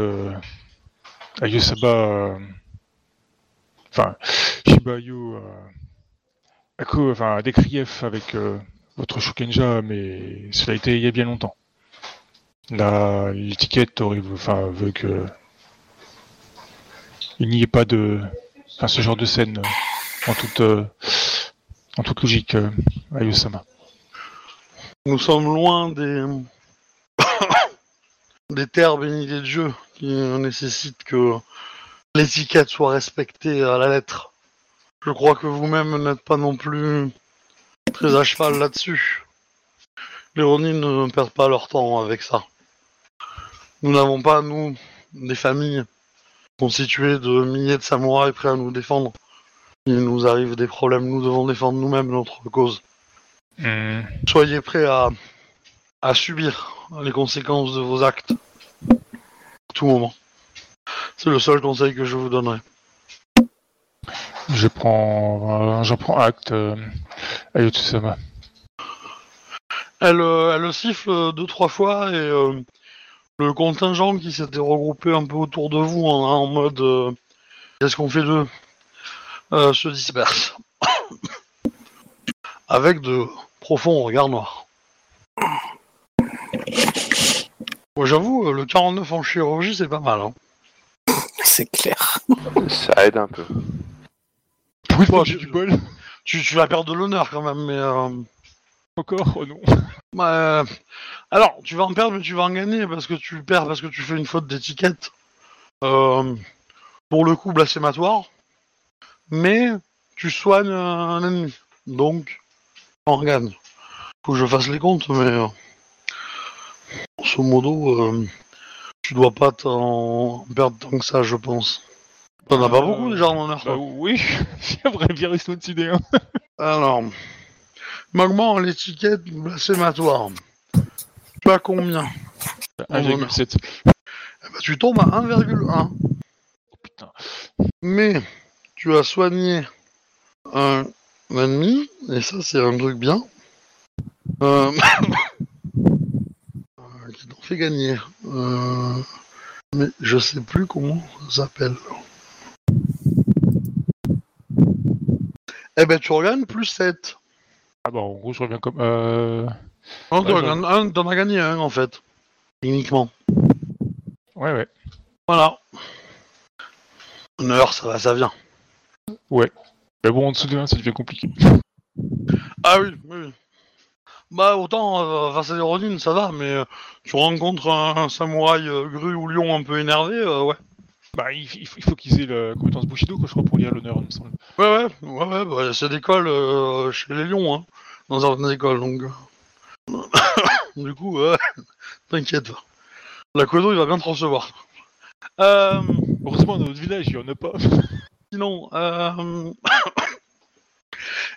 Ayosaba, euh, enfin, Shibayo, euh, a, co- enfin, des griefs avec votre Shukenja, mais cela a été il y a bien longtemps. L'étiquette enfin, veut que il n'y ait pas de, ce genre de scène euh, en toute, euh, en toute logique, euh, Ayosama. Nous sommes loin des (coughs) des terres bénies des dieux qui nécessitent que l'étiquette soit respectée à la lettre. Je crois que vous-même n'êtes pas non plus très à cheval là-dessus. Les Ronin ne perdent pas leur temps avec ça. Nous n'avons pas, nous, des familles constituées de milliers de samouraïs prêts à nous défendre. Il nous arrive des problèmes, nous devons défendre nous-mêmes notre cause. Hmm. Soyez prêts à, à subir les conséquences de vos actes. À tout moment. C'est le seul conseil que je vous donnerai. Je prends, euh, j'en prends acte, euh, Ayotsusama. Elle, euh, elle siffle deux, trois fois et euh, le contingent qui s'était regroupé un peu autour de vous en, en mode euh, qu'est-ce qu'on fait d'eux euh, se disperse. (coughs) Avec de profonds regards noirs. Moi j'avoue, euh, le 49 en chirurgie c'est pas mal. Hein. C'est clair. Ça aide un peu. Fois Bon, je- du bol. Tu, tu vas perdre de l'honneur quand même, mais... euh, Encore Oh non. Bah, euh, alors, tu vas en perdre, mais tu vas en gagner parce que tu perds parce que tu fais une faute d'étiquette. Euh, pour le coup, blasphématoire. Mais tu soignes un ennemi. Donc, on gagne. Faut que je fasse les comptes, mais. euh, grosso modo, euh, tu dois pas t'en perdre tant que ça, je pense. T'en as pas Euh, beaucoup déjà en honneur, Bah oui, j'aimerais bien rester au-dessus des 1. Alors, Magman, l'étiquette blasphématoire. Tu as combien 1,7. Eh ben, tu tombes à 1,1. Oh putain. Mais tu as soigné un ennemi, et ça c'est un truc bien. Euh... (laughs) euh, qui t'en fait gagner. Euh, Mais je sais plus comment ça s'appelle. Eh ben tu regagnes plus 7. Ah bah en gros je reviens comme... Euh... Non, Ouais, t'en un, as gagné un en fait. Techniquement. Ouais ouais. Voilà. Honneur, ça va, ça vient. Mais bon en dessous de 1 ça devient compliqué. Ah oui, oui. oui. Bah autant euh, face à des Ronin ça va, mais euh, tu rencontres un, un samouraï euh, grue ou lion un peu énervé, euh, ouais. Bah il, il faut- il faut qu'ils aient la compétence Bushido quoi je crois pour lire l'honneur il me semble. Ouais ouais, ouais ouais, bah, c'est d'école euh, chez les lions, hein, dans certaines écoles, donc... euh. (coughs) du coup, euh, (coughs) t'inquiète pas. La Kodo il va bien te recevoir. Euh, Heureusement dans notre village il y en a pas. (coughs) sinon, euh...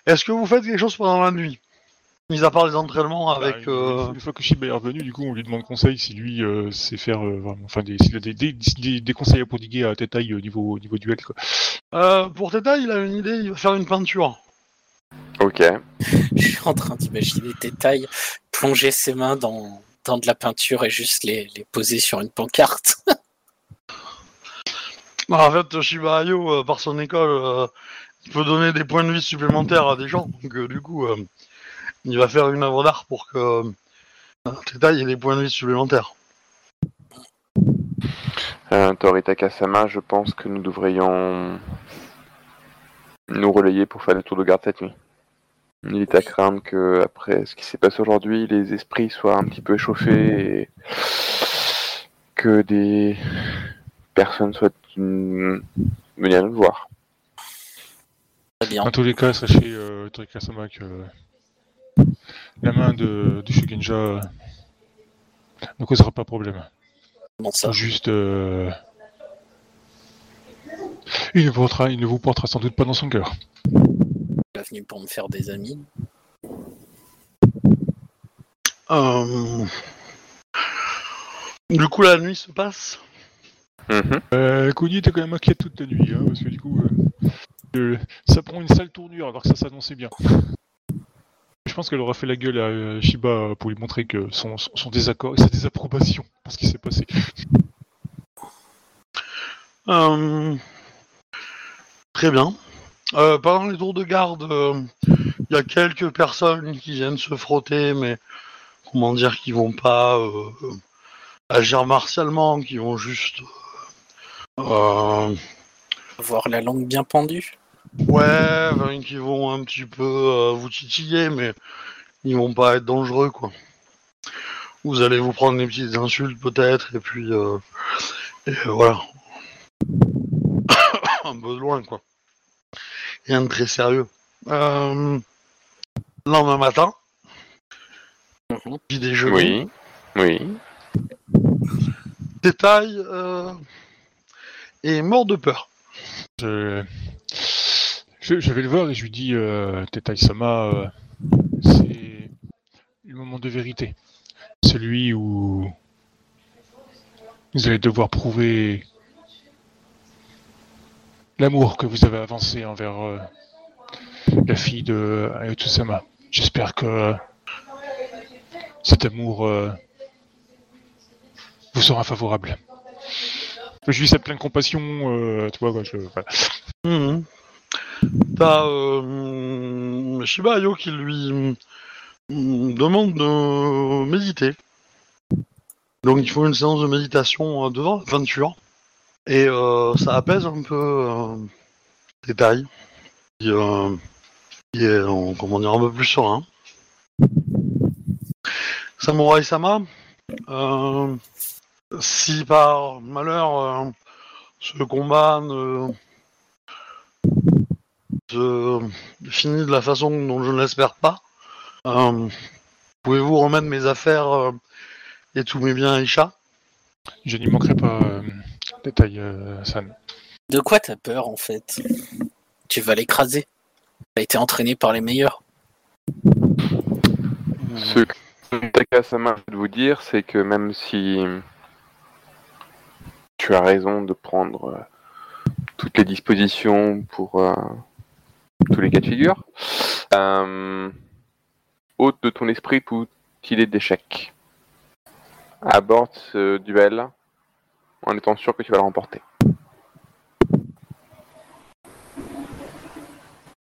est-ce que vous faites quelque chose pendant la nuit? Mis à part les entraînements avec... Bah, euh, Une fois que Shiba est revenu, du coup, on lui demande conseil si lui sait faire enfin, des, s'il a des, des, des, conseils à prodiguer à au niveau, au niveau duel, quoi. euh, pour Teta, il a une idée, il va faire une peinture. Ok. (laughs) Je suis en train d'imaginer les détails, plonger ses mains dans, dans de la peinture et juste les, les poser sur une pancarte. (laughs) Bah, en fait, Shiba Ayo, euh, par son école, euh, il peut donner des points de vie supplémentaires à des gens. Donc, euh, du coup, euh, il va faire une œuvre d'art pour que euh, Teta ait des points de vie supplémentaires. Euh, Toritaka Sama, je pense que nous devrions nous relayer pour faire le tour de garde cette nuit. Il est à craindre que, après ce qui s'est passé aujourd'hui, les esprits soient un petit peu échauffés et que des personnes soient venir nous voir. Très bien. Dans tous les cas, sachez, euh, Torikasama, que la main de, du Shugenja euh, ne causera pas problème. Ça? Juste. euh, il, ne portera, il ne vous portera sans doute pas dans son cœur. Pas venu pour me faire des amis. Euh, Du coup, la nuit se passe. Mhm. Euh, Cody était quand même inquiète toute la nuit, hein, parce que du coup, euh, euh, ça prend une sale tournure alors que ça s'annonçait bien. Je pense qu'elle aura fait la gueule à Shiba pour lui montrer que son, son- son désaccord et sa désapprobation pour ce qui s'est passé. Euh, Très bien. Euh, pendant les tours de garde, euh, il y a quelques personnes qui viennent se frotter, mais comment dire, qui vont pas euh, agir martialement, qui vont juste. euh, Avoir la langue bien pendue. ouais, qui vont un petit peu euh, vous titiller, mais ils vont pas être dangereux, quoi. Vous allez vous prendre des petites insultes peut-être, et puis euh, et euh, voilà. (coughs) un peu de loin, quoi. Rien de très sérieux. Euh, lendemain matin, Mhm. petit déjeuner. Oui. Oui. Détail euh, est mort de peur. Je, je, je vais le voir et je lui dis euh, Tetai-sama, euh, c'est le moment de vérité. Celui où vous allez devoir prouver l'amour que vous avez avancé envers euh, la fille de Ayotsu-sama. J'espère que cet amour euh, vous sera favorable. Je lui ça plein de compassion, euh, tu vois, quoi, je, voilà. Mhm. T'as euh, Shiba-Ayo qui lui mm, demande de méditer. Donc il faut une séance de méditation euh, devant la peinture. Et euh, ça apaise un peu euh. Qui, euh, qui est, dire, un peu plus serein. Samurai Sama, euh, si par malheur euh, ce combat ne se finit de la façon dont je ne l'espère pas, pouvez-vous remettre mes affaires et tous mes biens à Isha? Je n'y manquerai pas, euh, San. De quoi t'as peur en fait? Tu vas l'écraser. T'as été entraîné par les meilleurs. Ce que Takasama veut vous dire, c'est que même si tu as raison de prendre euh, toutes les dispositions pour euh, tous les cas de figure, euh, ôte de ton esprit toute idée d'échec. Aborde ce duel en étant sûr que tu vas le remporter.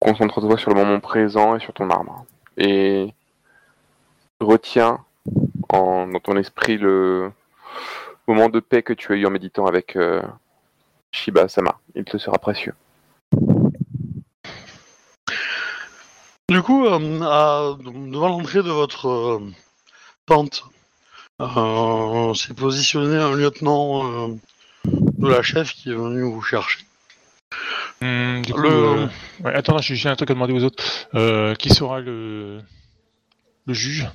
Concentre-toi sur le moment présent et sur ton arbre. Et retiens en, dans ton esprit le moment de paix que tu as eu en méditant avec euh, Shiba Sama. Il te sera précieux. Du coup, euh, devant l'entrée de votre euh, tente, euh, s'est positionné un lieutenant euh, de la chef qui est venu vous chercher. Du coup, Le- euh, ouais, attends, j'ai un truc à demander aux autres. Qui sera le, le juge?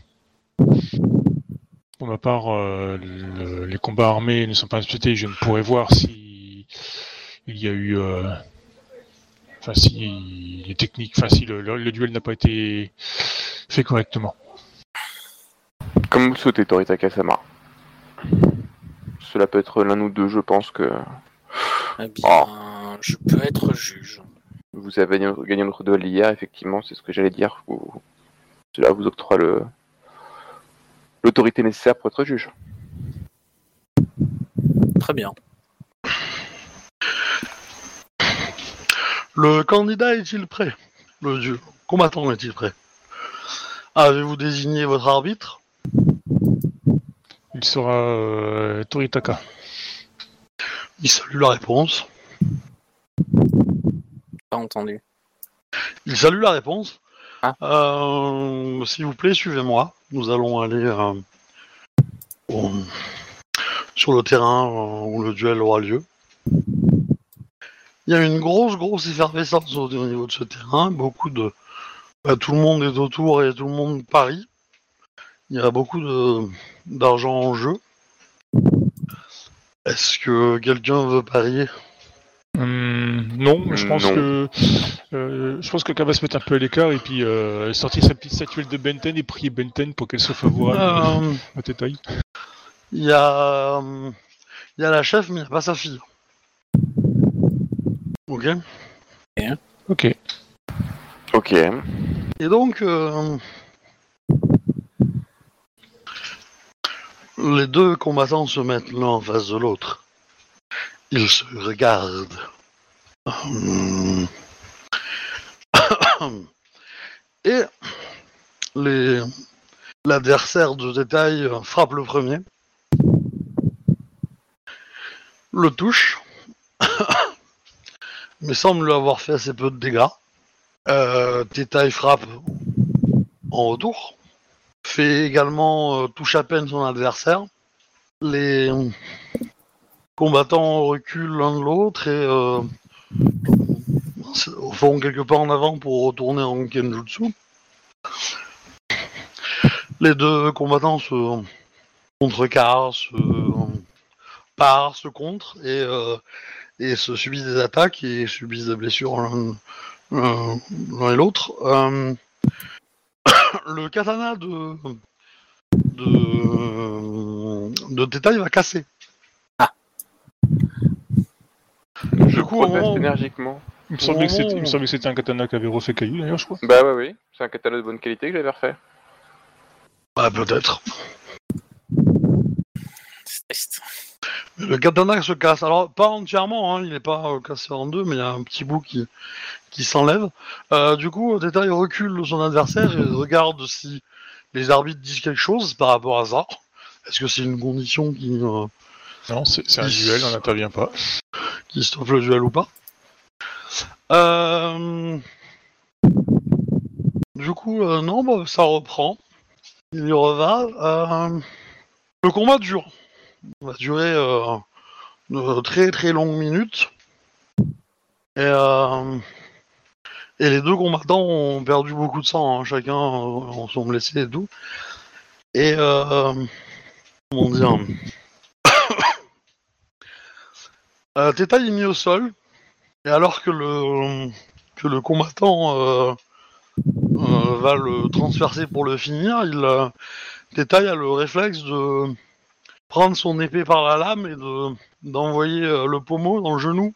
Pour ma part, le- les combats armés ne sont pas disputés. Je ne pourrais voir si il y a eu, enfin si les techniques, enfin si le, le- le duel n'a pas été fait correctement. Comme vous le souhaitez, Toritaka Sama. Cela peut être l'un ou deux, je pense que Eh bien, je peux être juge. vous avez gagné gagné notre duel hier, effectivement, c'est ce que j'allais dire. Vous- Cela vous octroie le l'autorité nécessaire pour être juge. Très bien. Le candidat est-il prêt? Le dieu combattant est-il prêt? Avez-vous désigné votre arbitre? Il sera euh, Toritaka. Il salue la réponse. Pas entendu. Il salue la réponse. Ah. Euh, S'il vous plaît, suivez-moi. Nous allons aller euh, au- sur le terrain euh, où le duel aura lieu. Il y a une grosse, grosse effervescence au, au niveau de ce terrain. Beaucoup de. bah, tout le monde est autour et tout le monde parie. Il y a beaucoup de d'argent en jeu. Est-ce que quelqu'un veut parier? Hum, non, mais je pense Non. que euh, je pense que va se mettre un peu à l'écart et puis euh, sortir sa petite statuette de Benten et prier Benten pour qu'elle soit favorable Euh, à Tetaï. Il y a. euh, Il y a la chef, mais il n'y a pas sa fille. Ok. Ok. Ok. Et donc, les deux combattants se mettent l'un en face de l'autre. Ils se regardent. (coughs) Et l'adversaire de détail frappe le premier, le touche, (coughs) mais semble lui avoir fait assez peu de dégâts. Euh, frappe en retour, fait également euh, touche à peine son adversaire. Les combattants reculent l'un de l'autre et euh, font quelques pas en avant pour retourner en Kenjutsu. Les deux combattants se contrecarrent, se parent, se contre et, euh, et se subissent des attaques et subissent des blessures l'un et l'autre. (coughs) le katana de de de Teta, il va casser. Je Du coup, moment- énergiquement. Il me semblait que c'était moment il me où- semblait que c'était un katana qu'avait refait Caillou d'ailleurs, je crois. Bah ouais, oui. C'est un catalogue de bonne qualité que j'avais refait. Ah, peut-être. C'est triste. Le katana se casse. Alors, pas entièrement, hein, il n'est pas euh, cassé en deux, mais il y a un petit bout qui, qui s'enlève. Euh, du coup, Teta, il recule son adversaire et regarde si les arbitres disent quelque chose par rapport à ça. Est-ce que c'est une condition qui, euh, Non, c'est un duel, on n'intervient pas. qui stoppe le duel ou pas Euh, Du coup, non, bah, ça reprend. Il y reva. Le combat dure. Il va durer de très très longues minutes. Et, euh, et les deux combattants ont perdu beaucoup de sang. hein. Chacun euh, sont blessés et tout. Et euh, comment dire? (coughs) Euh, Teta est mis au sol. Et alors que le que le combattant euh, va le transpercer pour le finir, il a le réflexe de prendre son épée par la lame et de d'envoyer le pommeau dans le genou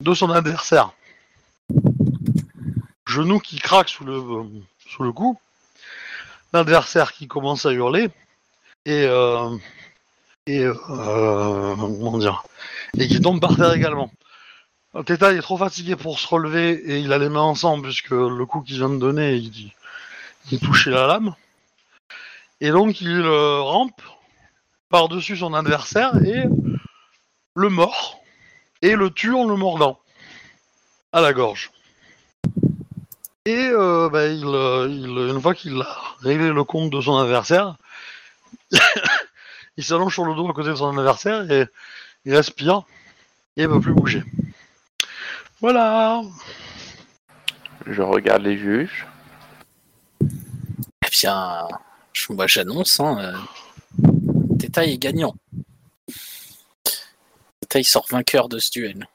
de son adversaire. Genou qui craque sous le sous le coup. L'adversaire qui commence à hurler et euh, et euh, comment dire et qui tombe par terre également. Teta est trop fatigué pour se relever et il a les mains ensemble puisque le coup qu'il vient de donner, il, il touchait la lame. Et donc il euh, rampe par-dessus son adversaire et le mord et le tue en le mordant à la gorge. Et euh, bah, il, euh, il- une fois qu'il a réglé le compte de son adversaire, (coughs) il s'allonge sur le dos à côté de son adversaire et il respire et il ne peut plus bouger. Voilà. Je regarde les juges. Eh bien, j'annonce, hein, euh, Détail est gagnant. Détail sort vainqueur de ce duel.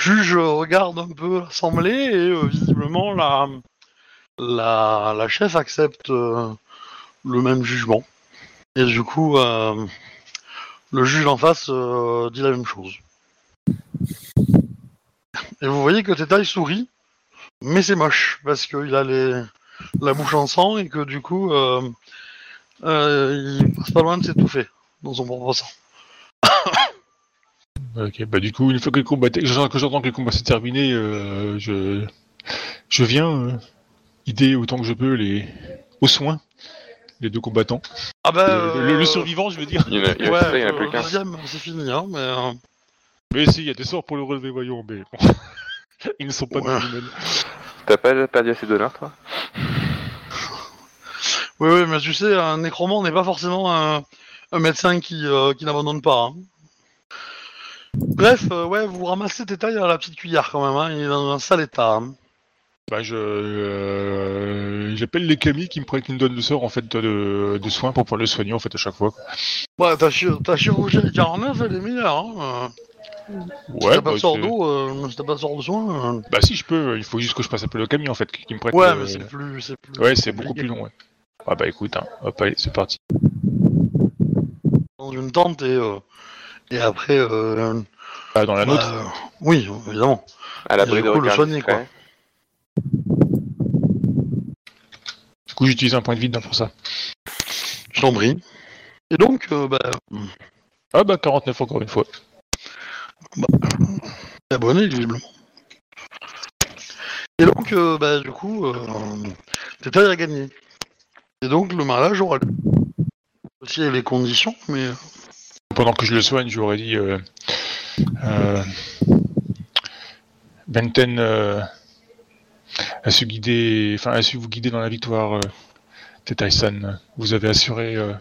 Juge regarde un peu l'assemblée et euh, visiblement la, la, la chef accepte euh, le même jugement. Et du coup, euh, le juge en face euh, dit la même chose. Et vous voyez que Teta il sourit, mais c'est moche parce qu'il a les, la bouche en sang et que du coup, euh, euh, il passe pas loin de s'étouffer dans son propre sang. Ok, bah du coup, une fois que le combat, que j'entends que j'entends que le combat s'est terminé, euh, je, je viens euh, aider autant que je peux les, aux soins, les deux combattants. Ah bah, Le, le- le euh, survivant, je veux dire. Il y en a, il y en a- Ouais, il y en a plus le qu'un. deuxième, c'est fini, hein, mais... euh, Mais si, il y a des sorts pour le relever, voyons, mais bon. (laughs) Ils ne sont pas Ouais. de humains. T'as pas perdu assez d'honneur, toi? Oui, oui, mais tu sais, un nécromant n'est pas forcément un, un médecin qui, euh, qui n'abandonne pas. hein. Bref, euh, ouais, vous ramassez Tétail à la petite cuillère quand même, hein, il est dans un sale état. hein. Bah, je, euh, j'appelle les camis qui me prennent une donne de sort en fait de, de soins pour pouvoir le soigner en fait à chaque fois. Ouais, ta, chir- ta chirurgie à 49, elle est meilleure. Hein. si Ouais, t'as pas bah, de sort c'est- d'eau, euh, si t'as pas de sort de soins. euh. bah si je peux, il faut juste que je passe appeler le cami en fait qui me prête. Ouais, mais c'est plus, c'est plus. Ouais, c'est beaucoup plus long. Ouais. Ah bah écoute, hein. hop allez, c'est parti. Dans une tente et, euh, et après. Euh, Ah, dans la bah, nôtre. euh, oui, évidemment. À l'abri de coup, le soigner, discrets. Du coup, j'utilise un point de vide pour ça. Je t'en prie. Et donc, euh, bah, Ah bah 49 encore une fois. t'es abonné, visiblement. Et donc, euh, bah, du coup, euh, Tétail a gagné. Et donc, le mariage aura lieu. Aussi, il y a les conditions, mais. Pendant que je le soigne, j'aurais dit euh, euh, Benten euh, a su guider, enfin a su vous guider dans la victoire. Euh, Tetai-san, vous avez assuré euh,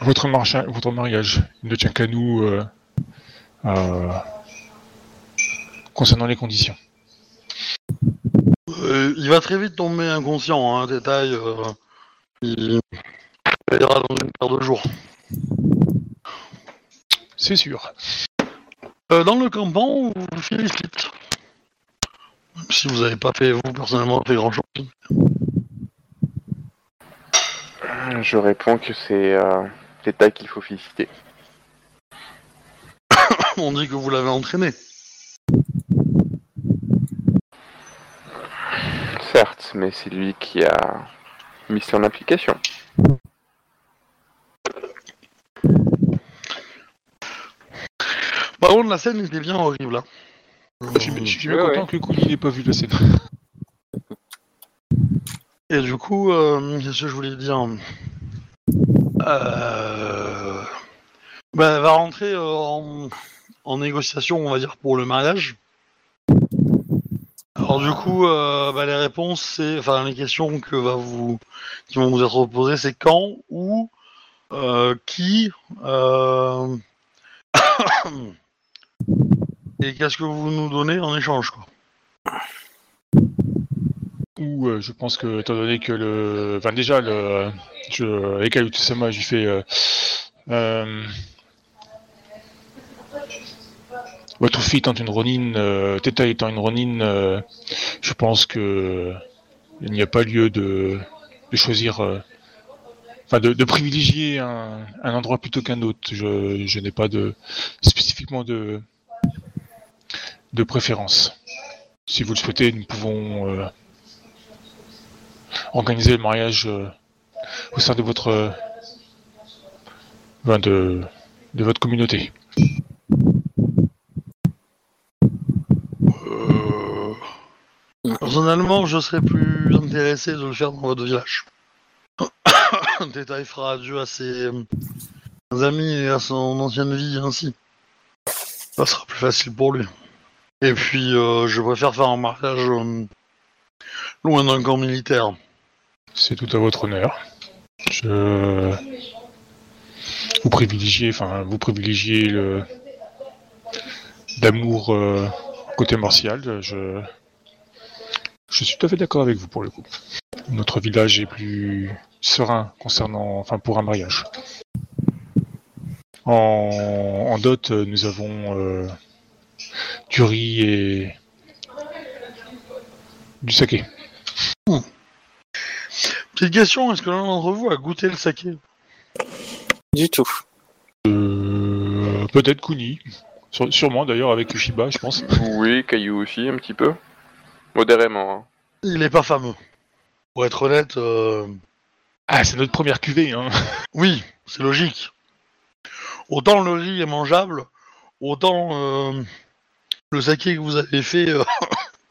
votre, votre mariage. Il ne tient qu'à nous concernant les conditions. Il va très vite tomber inconscient, hein, ira dans une paire de jours. C'est sûr. Euh, dans le campement, on vous félicite. Même si vous n'avez pas fait, vous, personnellement, fait grand chose. Je réponds que c'est euh, l'État qu'il faut féliciter. (coughs) On dit que vous l'avez entraîné. Certes, mais c'est lui qui a mis ça en application. Par contre, la scène était bien horrible. hein. Je suis, je suis bien Ouais, content ouais. que Kouli n'ait pas vu la scène. Et du coup, euh, qu'est-ce que je voulais dire euh... bah, Elle va rentrer euh, en... en négociation, on va dire, pour le mariage. Alors du coup, euh, bah, les réponses, c'est, enfin les questions que va vous, qui vont vous être posées, c'est quand, où, euh, qui, euh... et qu'est-ce que vous nous donnez en échange, quoi? Ou euh, je pense que, étant donné que le. Enfin, déjà, le. Je, avec Ayutthaya, j'ai fait. Euh, euh, votre fille étant une Ronin, euh, Teta étant une Ronin, euh, je pense que. Il n'y a pas lieu de, choisir. euh, Enfin, de, privilégier un, un endroit plutôt qu'un autre. Je, je n'ai pas de. spécifiquement de. De préférence. Si vous le souhaitez, nous pouvons. euh, organiser le mariage euh, au sein de votre euh, ben, de, votre communauté. Personnellement, je serais plus intéressé de le faire dans votre village. (coughs) Détail fera adieu à ses amis et à son ancienne vie ainsi. Ça sera plus facile pour lui. Et puis, euh, je préfère faire un mariage euh, loin d'un camp militaire. C'est tout à votre honneur. Je vous privilégiez, enfin vous privilégiez d'amour euh, côté martial. Je je suis tout à fait d'accord avec vous pour le coup. Notre village est plus serein concernant, enfin pour un mariage. En, en dot, nous avons du riz et du saké. Petite question, est-ce que l'un d'entre vous a goûté le saké? Du tout. Euh, peut-être Kuni. Sûrement d'ailleurs avec Ushiba, je pense. Oui, Caillou aussi, un petit peu. Modérément. hein. Il est pas fameux. Pour être honnête, euh, Ah, c'est notre première cuvée, hein. (laughs) oui, c'est logique. Autant le riz est mangeable, autant euh, le saké que vous avez fait, euh,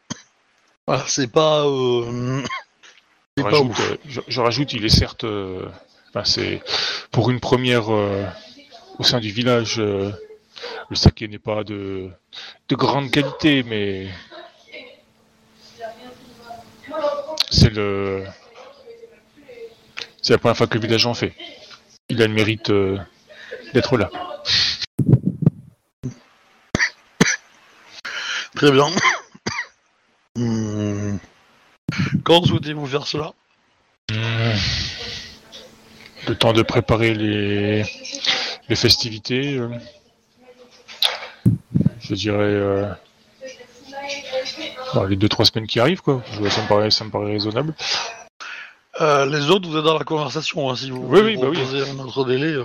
(laughs) voilà, c'est pas, euh, Je c'est pas rajoute, ouf. euh, je, je rajoute, il est certes, enfin, c'est pour une première au sein du village. le saké n'est pas de, de grande qualité, mais c'est le c'est la première fois que le village en fait. Il a le mérite euh, d'être là. Très bien. (coughs) Quand souhaitez-vous faire cela Hmm. Le temps de préparer les, les festivités. euh, Je dirais euh, dans les 2-3 semaines qui arrivent, quoi. Ça me paraît, ça me paraît raisonnable. Euh, Les autres, vous êtes dans la conversation, hein, si vous Oui, oui, bah oui. un autre délai.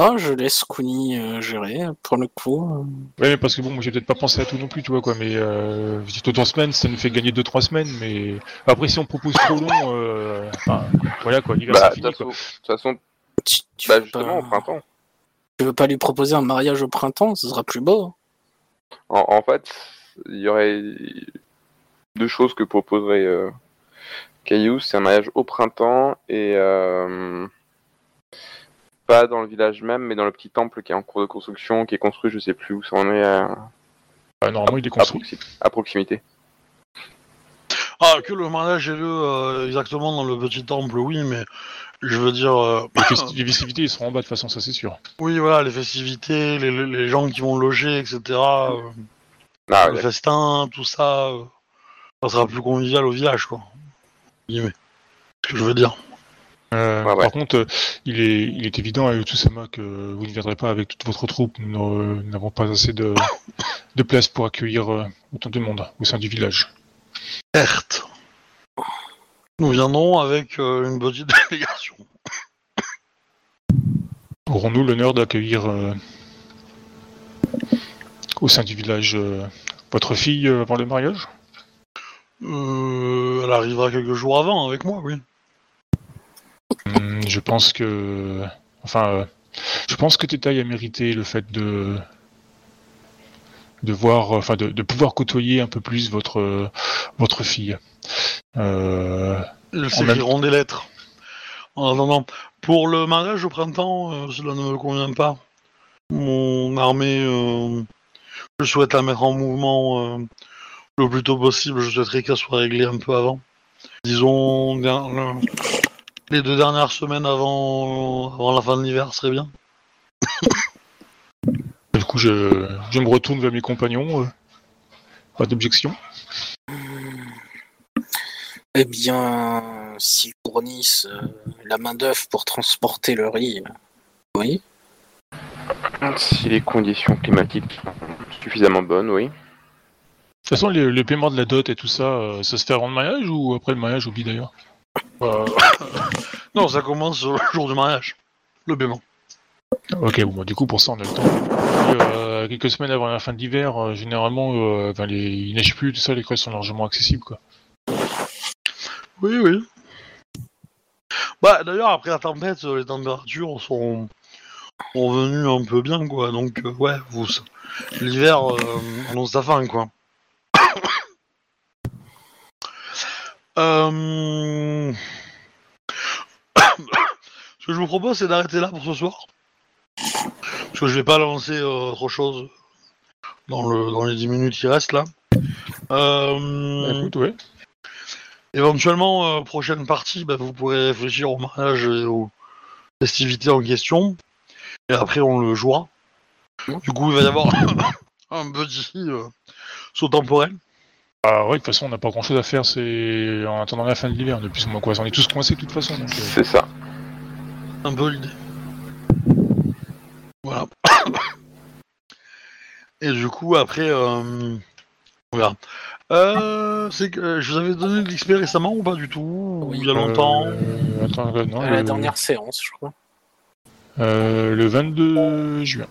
Non, je laisse Kuni euh, gérer pour le coup. Ouais, mais parce que bon, moi j'ai peut-être pas pensé à tout non plus, tu vois, quoi. Mais euh, si autant semaines, ça nous fait gagner 2-3 semaines. Mais après, si on propose trop long, euh, enfin, voilà, quoi. L'hiver, Bah, c'est de fini, toute quoi. façon, de toute façon, Tu, tu bah, veux justement, au pas... printemps. tu veux pas lui proposer un mariage au printemps Ce sera plus beau. En, en fait, il y aurait deux choses que proposerait euh, Caillou, c'est un mariage au printemps et euh, pas dans le village même, mais dans le petit temple qui est en cours de construction, qui est construit, je sais plus où ça en est, à, Ah, normalement, il est à construit. proxi- à proximité. Ah, que le mariage ait lieu euh, exactement dans le petit temple, oui, mais je veux dire, euh, Les, (coughs) festi- les festivités, ils seront en bas de toute façon, ça c'est sûr. oui, voilà, les festivités, les, les- les gens qui vont loger, etc., euh, Ah, le ouais, festin, tout ça, euh, ça sera plus convivial au village, quoi. Ce que je veux dire. Euh, Ouais, ouais. Par contre, euh, il est, il est évident à Utsusama que vous ne viendrez pas avec toute votre troupe. Nous n'avons pas assez de, (coughs) de place pour accueillir euh, autant de monde au sein du village. Certes. Nous viendrons avec euh, une petite délégation. (coughs) Aurons-nous l'honneur d'accueillir euh, au sein du village euh, votre fille euh, avant le mariage? Euh, elle arrivera quelques jours avant avec moi, oui. Hum, Je pense que, enfin, euh, je pense que Tetaï a mérité le fait de de voir, enfin, de, de pouvoir côtoyer un peu plus votre euh, votre fille. Euh, Ils même- s'écriront des lettres. En attendant, pour le mariage au printemps, euh, cela ne me convient pas. Mon armée, euh, je souhaite la mettre en mouvement euh, le plus tôt possible. Je souhaiterais qu'elle soit réglée un peu avant. Disons, le- les deux dernières semaines avant, avant la fin de l'hiver serait bien. (laughs) Du coup, je, je me retourne vers mes compagnons. euh, pas d'objection. Eh bien, s'ils fournissent euh, la main-d'œuvre pour transporter le riz, euh, oui. Si les conditions climatiques sont suffisamment bonnes, oui. De toute façon, le, le paiement de la dot et tout ça, euh, ça se fait avant le mariage ou après le mariage, oublie d'ailleurs? (coughs) non, ça commence le jour du mariage. Le paiement. Ok, bon, bah, du coup, pour ça, on a le temps. Et, euh, quelques semaines avant la fin de l'hiver, euh, généralement, euh, les, il neige plus, tout ça, les creuses sont largement accessibles, quoi. Oui, oui. Bah, d'ailleurs, après la tempête, euh, les températures sont, sont venues un peu bien, quoi. Donc, euh, ouais, vous, l'hiver euh, annonce sa fin, quoi. Euh, (coughs) Ce que je vous propose, c'est d'arrêter là pour ce soir. Parce que je vais pas lancer euh, autre chose dans, le, dans les 10 minutes qui restent, là. Euh, Bah, écoute, ouais. Éventuellement, prochaine partie, bah, vous pourrez réfléchir au mariage et aux festivités en question. Et après, on le jouera. Du coup, il va y avoir (coughs) un petit saut temporel. Ah ouais, de toute façon, on n'a pas grand chose à faire, c'est en attendant la fin de l'hiver, de plus ou moins quoi. On est tous coincés de toute façon. Donc, euh, C'est ça. Un l'idée. Voilà. (coughs) Et du coup, après, euh, on verra. Euh, c'est que euh, je vous avais donné de l'XP récemment ou pas du tout? Ou Oui. Il y a longtemps? euh, attends, euh, non, à la le, dernière séance, je crois. euh, le 22 juin.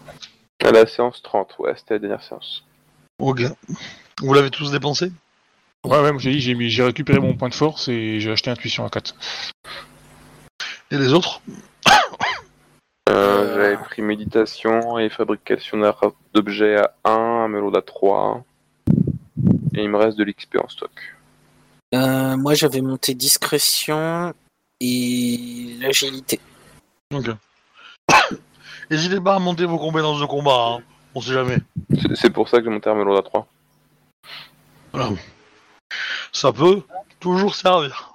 À la séance 30, ouais, c'était la dernière séance. Ok. Vous l'avez tous dépensé Ouais, ouais, moi j'ai dit, j'ai mis- j'ai récupéré mon point de force et j'ai acheté intuition à 4. Et les autres Euh. J'avais pris méditation et fabrication d'objets à 1, un mélode à 3. Et il me reste de l'XP en stock. Euh, moi, j'avais monté discrétion et l'agilité. Ok. (coughs) N'hésitez pas à monter vos compétences de combat, hein. on sait jamais. C'est- C'est pour ça que j'ai monté un mélode à 3. Ça peut toujours servir.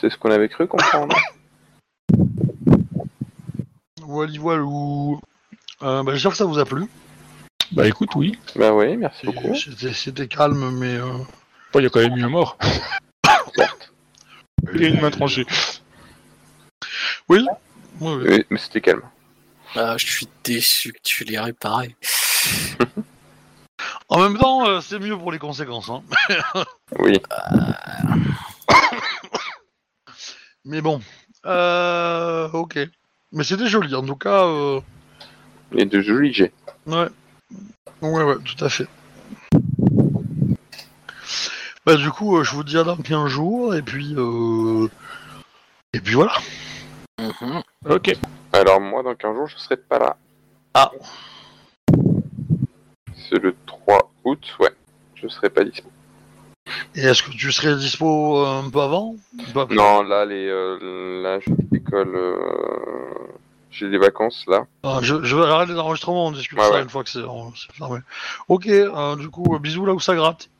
C'est ce qu'on avait cru comprendre. (laughs) Voilà, voilà. Euh, bah, J'espère que ça vous a plu. Bah écoute, oui. Bah oui, merci beaucoup. C'était calme, mais... euh, Bon, il y a quand même eu un mort. (coughs) Certes. Il y a une main tranchée. Oui, oui, oui. Oui, mais c'était calme. Ah, je suis déçu que tu l'aies réparé. (laughs) En même temps, euh, c'est mieux pour les conséquences. Hein. Oui. (coughs) Mais bon. Euh, ok. Mais c'était joli, en tout cas. Euh, Et de jolis jets. ouais. Ouais, ouais, tout à fait. Bah, du coup, euh, je vous dis à dans 15 jours, et puis. Euh... Et puis voilà. Mhm. Ok. Alors moi, dans 15 jours, je serai pas là. Ah. C'est le 3 août, ouais. Je serai pas dispo. Et est-ce que tu serais dispo euh, un peu avant Non, là, les, euh, là, je l'école. Euh... J'ai des vacances là. Ah, je, je vais arrêter les enregistrements, on discute Ouais, ça ouais. une fois que c'est fermé. Ok, euh, du coup, bisous là où ça gratte.